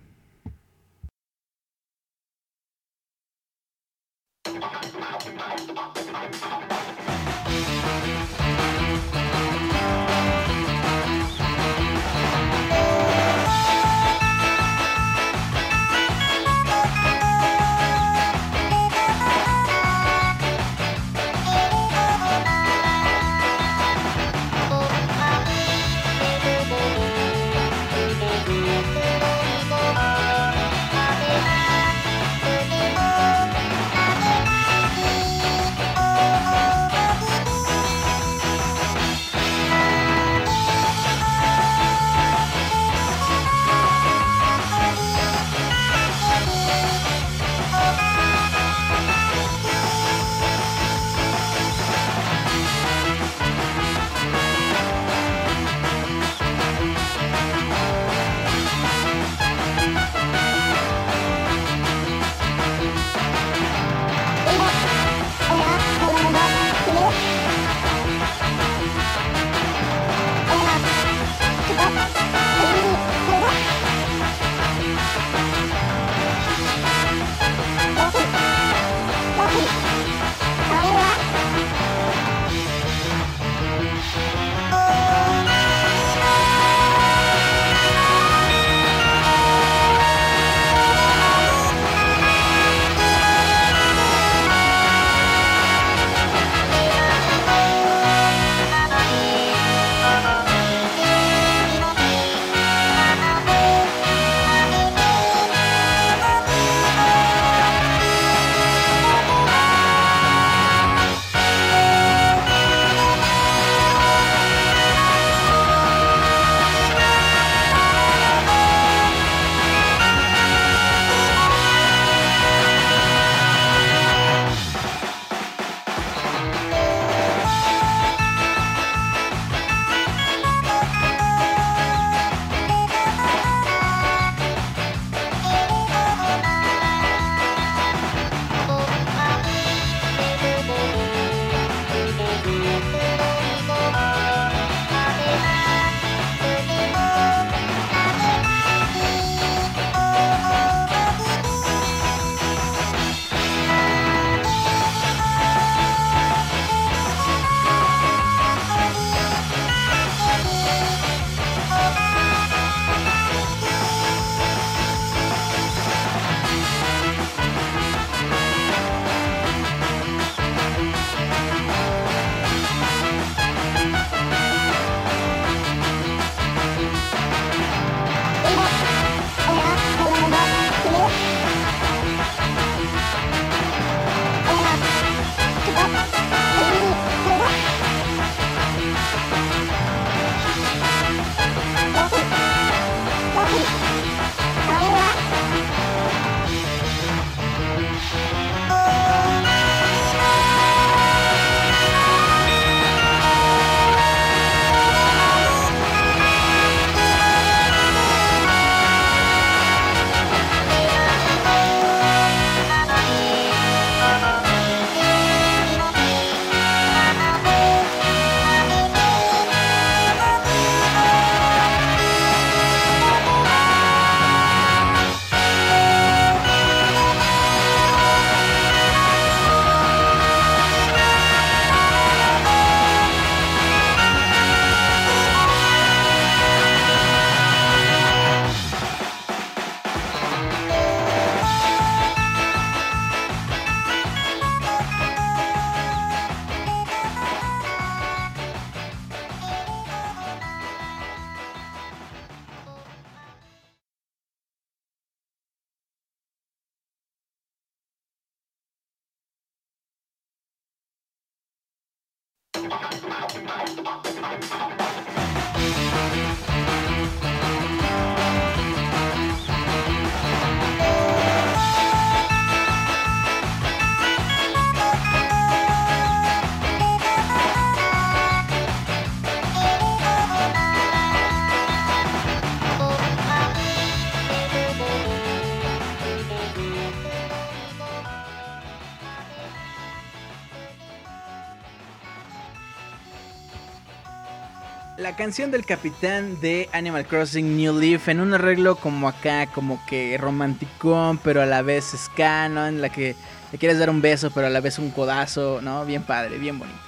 Canción del capitán de Animal Crossing New Leaf en un arreglo como acá, como que romanticón, pero a la vez ska, ¿no? En la que le quieres dar un beso, pero a la vez un codazo, ¿no? Bien padre, bien bonito.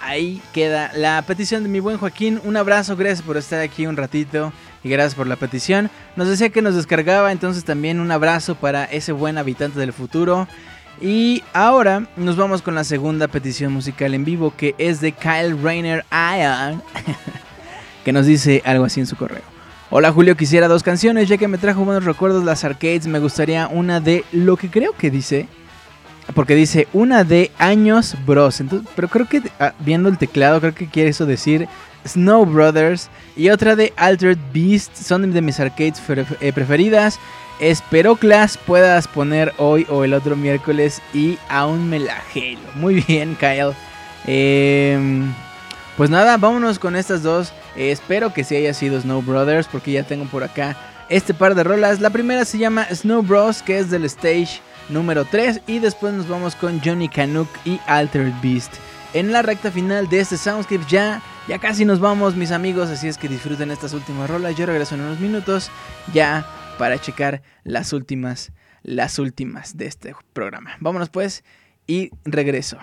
Ahí queda la petición de mi buen Joaquín. Un abrazo, gracias por estar aquí un ratito y gracias por la petición. Nos decía que nos descargaba, entonces también un abrazo para ese buen habitante del futuro. Y ahora nos vamos con la segunda petición musical en vivo que es de Kyle Rainer Iron. que nos dice algo así en su correo. Hola Julio, quisiera dos canciones, ya que me trajo buenos recuerdos las arcades, me gustaría una de lo que creo que dice, porque dice una de años bros, Entonces, pero creo que ah, viendo el teclado creo que quiere eso decir Snow Brothers y otra de Altered Beast, son de mis arcades eh, preferidas. Espero Class puedas poner hoy o el otro miércoles y aún me la gelo. Muy bien, Kyle. Eh, pues nada, vámonos con estas dos. Eh, espero que sí haya sido Snow Brothers porque ya tengo por acá este par de rolas. La primera se llama Snow Bros, que es del stage número 3. Y después nos vamos con Johnny Canuck y Altered Beast. En la recta final de este Soundscape ya, ya casi nos vamos mis amigos, así es que disfruten estas últimas rolas. Yo regreso en unos minutos ya para checar las últimas, las últimas de este programa. Vámonos pues y regreso.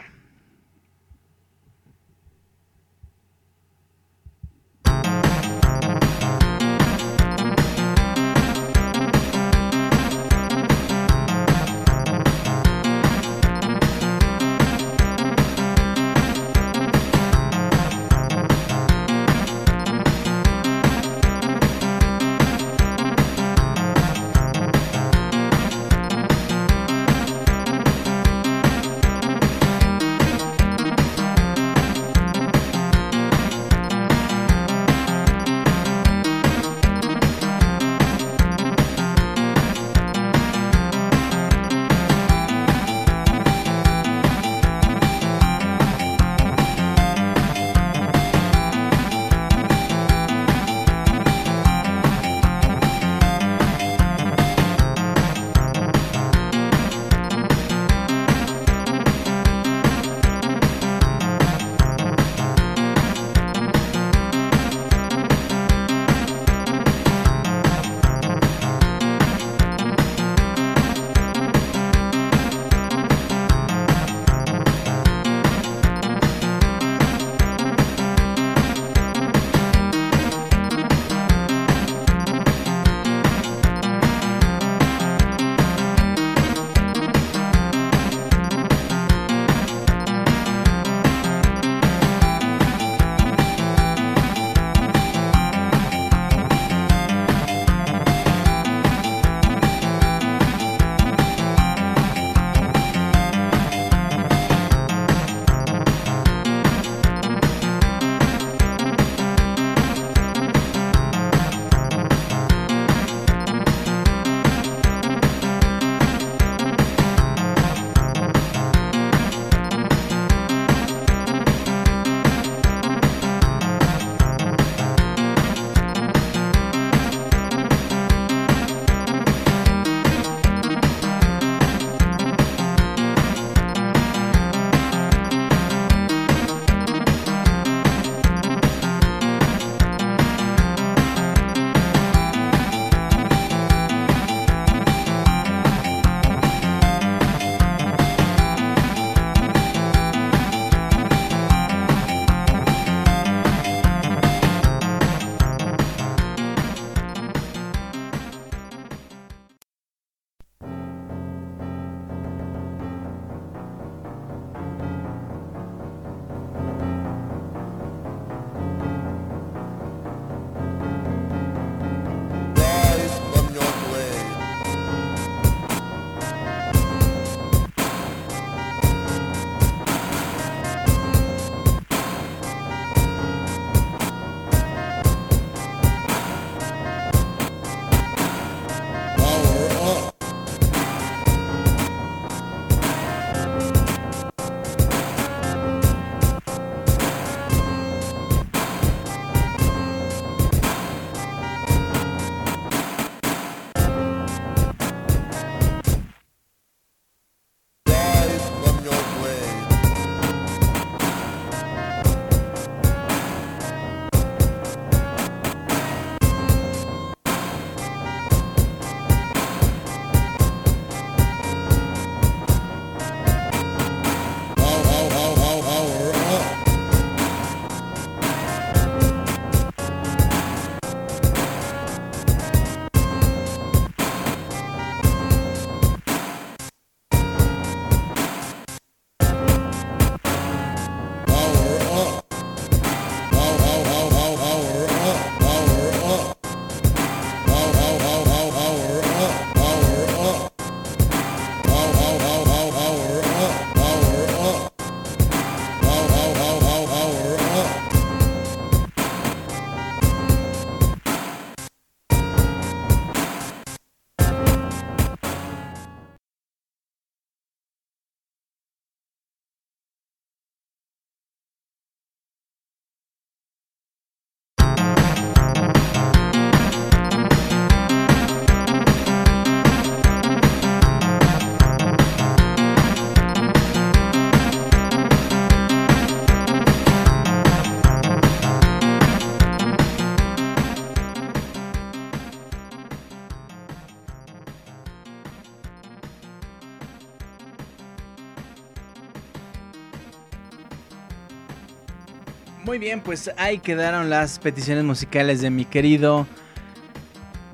Muy bien, pues ahí quedaron las peticiones musicales de mi querido.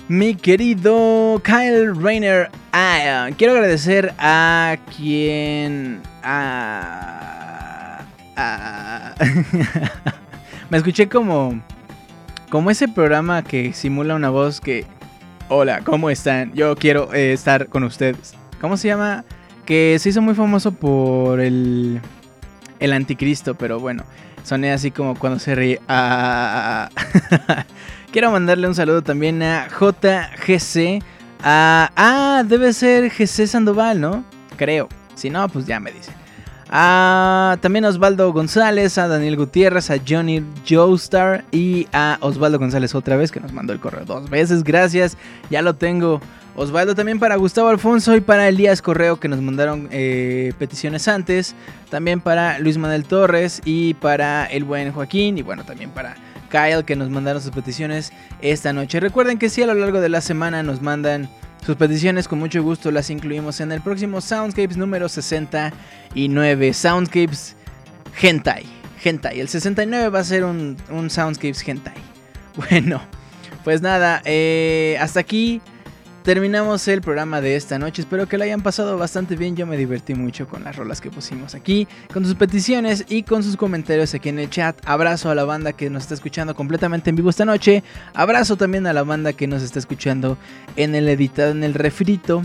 Mi querido Kyle Rayner. Ah, quiero agradecer a quien. A, Me escuché como. Como ese programa que simula una voz que. Hola, ¿cómo están? Yo quiero eh, estar con ustedes. ¿Cómo se llama? Que se hizo muy famoso por el. El anticristo, pero bueno. Soné así como cuando se ríe. Ah, quiero mandarle un saludo también a JGC. ah, debe ser GC Sandoval, ¿no? Creo. Si no, pues ya me dicen. A también a Osvaldo González, a Daniel Gutiérrez, a Johnny Joestar y a Osvaldo González otra vez que nos mandó el correo dos veces. Gracias, ya lo tengo. Osvaldo también para Gustavo Alfonso y para Elías Correo que nos mandaron eh, peticiones antes. También para Luis Manuel Torres y para el buen Joaquín y bueno también para Kyle que nos mandaron sus peticiones esta noche. Recuerden que si a lo largo de la semana nos mandan sus peticiones, con mucho gusto las incluimos en el próximo Soundscapes número 69. Soundscapes Hentai. Hentai. El 69 va a ser un, un Soundscapes Hentai. Bueno, pues nada, eh, hasta aquí terminamos el programa de esta noche. Espero que lo hayan pasado bastante bien. Yo me divertí mucho con las rolas que pusimos aquí, con sus peticiones y con sus comentarios aquí en el chat. Abrazo a la banda que nos está escuchando completamente en vivo esta noche. Abrazo también a la banda que nos está escuchando en el editado, en el refrito.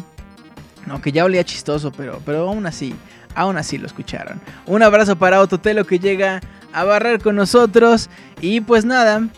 No, que ya olía chistoso, pero, pero aún así, aún así lo escucharon. Un abrazo para Ototelo que llega a barrer con nosotros. Y pues nada,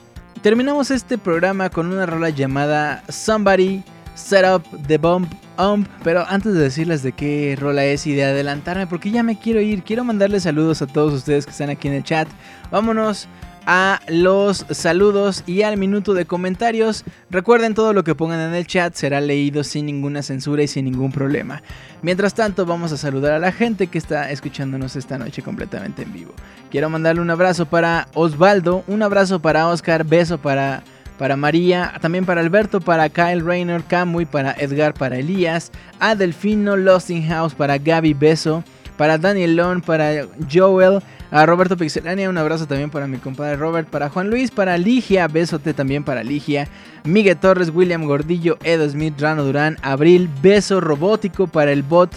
terminamos este programa con una rola llamada Somebody Setup the Bomb Ump. Pero antes de decirles de qué rola es y de adelantarme, porque ya me quiero ir, quiero mandarles saludos a todos ustedes que están aquí en el chat. Vámonos a los saludos y al minuto de comentarios. Recuerden todo lo que pongan en el chat será leído sin ninguna censura y sin ningún problema. Mientras tanto vamos a saludar a la gente que está escuchándonos esta noche completamente en vivo. Quiero mandarle un abrazo para Osvaldo, un abrazo para Oscar, beso para para María, también para Alberto, para Kyle Rayner, Camuy, para Edgar, para Elías, a Delfino, Losting House, para Gaby Beso, para Daniel Lon, para Joel, a Roberto Pixelania, un abrazo también para mi compadre Robert, para Juan Luis, para Ligia, besote también para Ligia, Miguel Torres, William Gordillo, Edo Smith, Rano Durán, Abril, beso robótico para el bot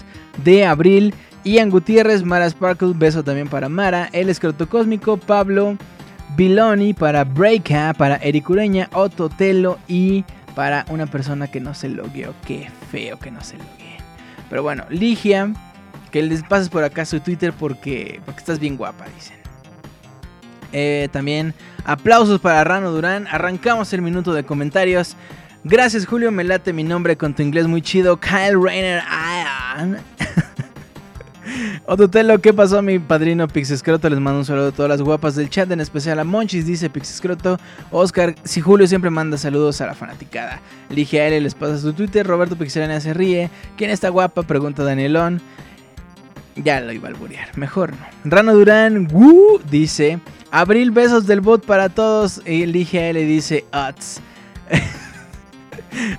de Abril, Ian Gutiérrez, Mara Sparkle, beso también para Mara, El Escroto Cósmico, Pablo, Biloni, para Breaka, para Eric Ureña, Otto Telo y para una persona que no se logueó. Qué feo que no se loguee. Pero bueno, Ligia, que les pases por acá su Twitter porque, porque estás bien guapa, dicen. Eh, también aplausos para Rano Durán. Arrancamos el minuto de comentarios. Gracias Julio, me late mi nombre con tu inglés muy chido. Kyle Rainer. Ototelo, ¿qué pasó mi padrino Pixescroto? Les mando un saludo a todas las guapas del chat, en especial a Monchis, dice Pixescroto. Oscar, si Julio siempre manda saludos a la fanaticada. Elige a él, les pasa su Twitter. Roberto Pixelania se ríe. ¿Quién está guapa? Pregunta Danielón. Ya lo iba a alburear, mejor no. Rano Durán, woo, dice. Abril, besos del bot para todos. Elige a él y dice, Uts.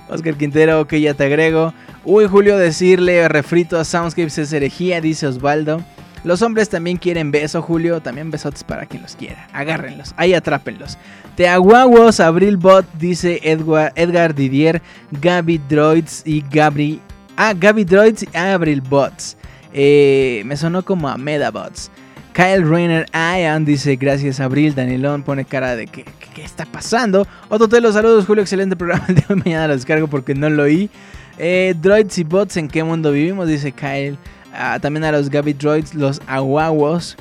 Oscar Quintero, que ya te agrego. Uy, Julio, decirle refrito a Soundscapes es herejía, dice Osvaldo. Los hombres también quieren beso, Julio. También besotes para quien los quiera. Agárrenlos, ahí atrápenlos. Teaguaguos, Abril Bot, dice Edgar Didier, Gaby Droids y Gabri. Ah, Gaby Droids y Abril Bots. Eh, me sonó como a Medabots. Kyle Rainer Ian dice gracias Abril. Danielón pone cara de que, ¿qué está pasando? Otro te los saludos, Julio. Excelente programa. El día de mañana lo descargo porque no lo oí. Eh, droids y bots, ¿en qué mundo vivimos? Dice Kyle. Ah, también a los Gaby Droids, los Aguaguos.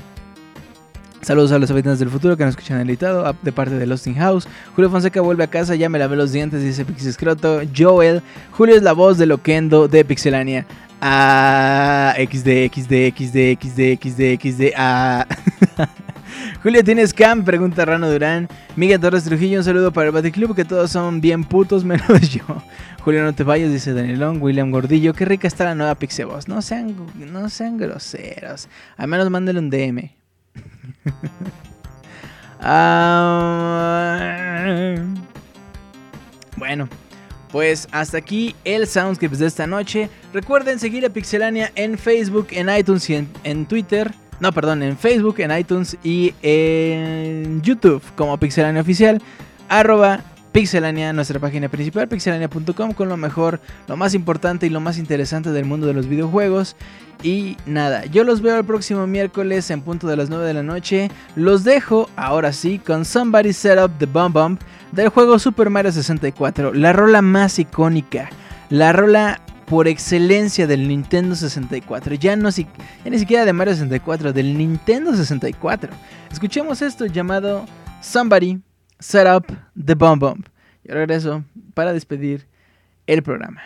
Saludos a los habitantes del futuro que nos escuchan editado ah, de parte de Losting House. Julio Fonseca vuelve a casa, ya me lavé los dientes, dice Pixescroto. Joel, Julio es la voz de Loquendo de Pixelania. Ah, XD, XD, XD, XD, XD, XD. Ah. Julio, ¿tienes cam? Pregunta Rano Durán. Miguel Torres Trujillo, un saludo para el Baticlub, que todos son bien putos, menos yo. Julio, no te vayas, dice Danielón. William Gordillo, qué rica está la nueva Pixeboss. No sean, no sean groseros. Al menos mándenle un DM. Ah, bueno, pues hasta aquí el Soundscapes de esta noche. Recuerden seguir a Pixelania en Facebook, en iTunes y en Twitter. No, perdón, en Facebook, en iTunes y en YouTube como Pixelania Oficial. Arroba Pixelania, nuestra página principal, pixelania.com, con lo mejor, lo más importante y lo más interesante del mundo de los videojuegos. Y nada, yo los veo el próximo miércoles en punto de las 9 de la noche. Los dejo, ahora sí, con Somebody Set Up the Bomb Bomb del juego Super Mario 64, la rola más icónica, la rola por excelencia del Nintendo 64. Ya, no, ya ni siquiera de Mario 64, del Nintendo 64. Escuchemos esto llamado Somebody Set Up the Bomb Bomb. Y regreso para despedir el programa.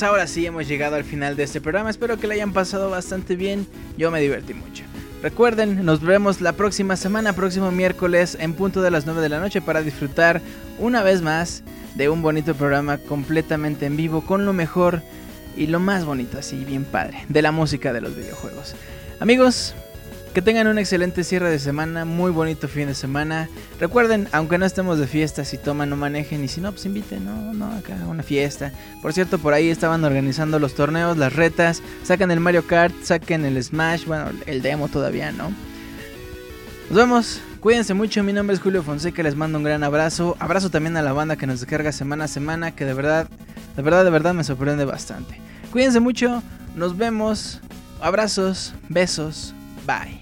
Ahora sí hemos llegado al final de este programa. Espero que lo hayan pasado bastante bien. Yo me divertí mucho. Recuerden, nos vemos la próxima semana, próximo miércoles, en punto de las 9 de la noche, para disfrutar una vez más de un bonito programa completamente en vivo, con lo mejor y lo más bonito, así bien padre, de la música de los videojuegos. Amigos, Que tengan un excelente cierre de semana, muy bonito fin de semana. Recuerden, aunque no estemos de fiesta, si toman no manejen y si no, pues inviten, no, no, acá una fiesta. Por cierto, por ahí estaban organizando los torneos, las retas, sacan el Mario Kart, saquen el Smash, bueno, el demo todavía, ¿no? Nos vemos, cuídense mucho, mi nombre es Julio Fonseca, les mando un gran abrazo. Abrazo también a la banda que nos descarga semana a semana, que de verdad, de verdad, de verdad me sorprende bastante. Cuídense mucho, nos vemos, abrazos, besos, bye.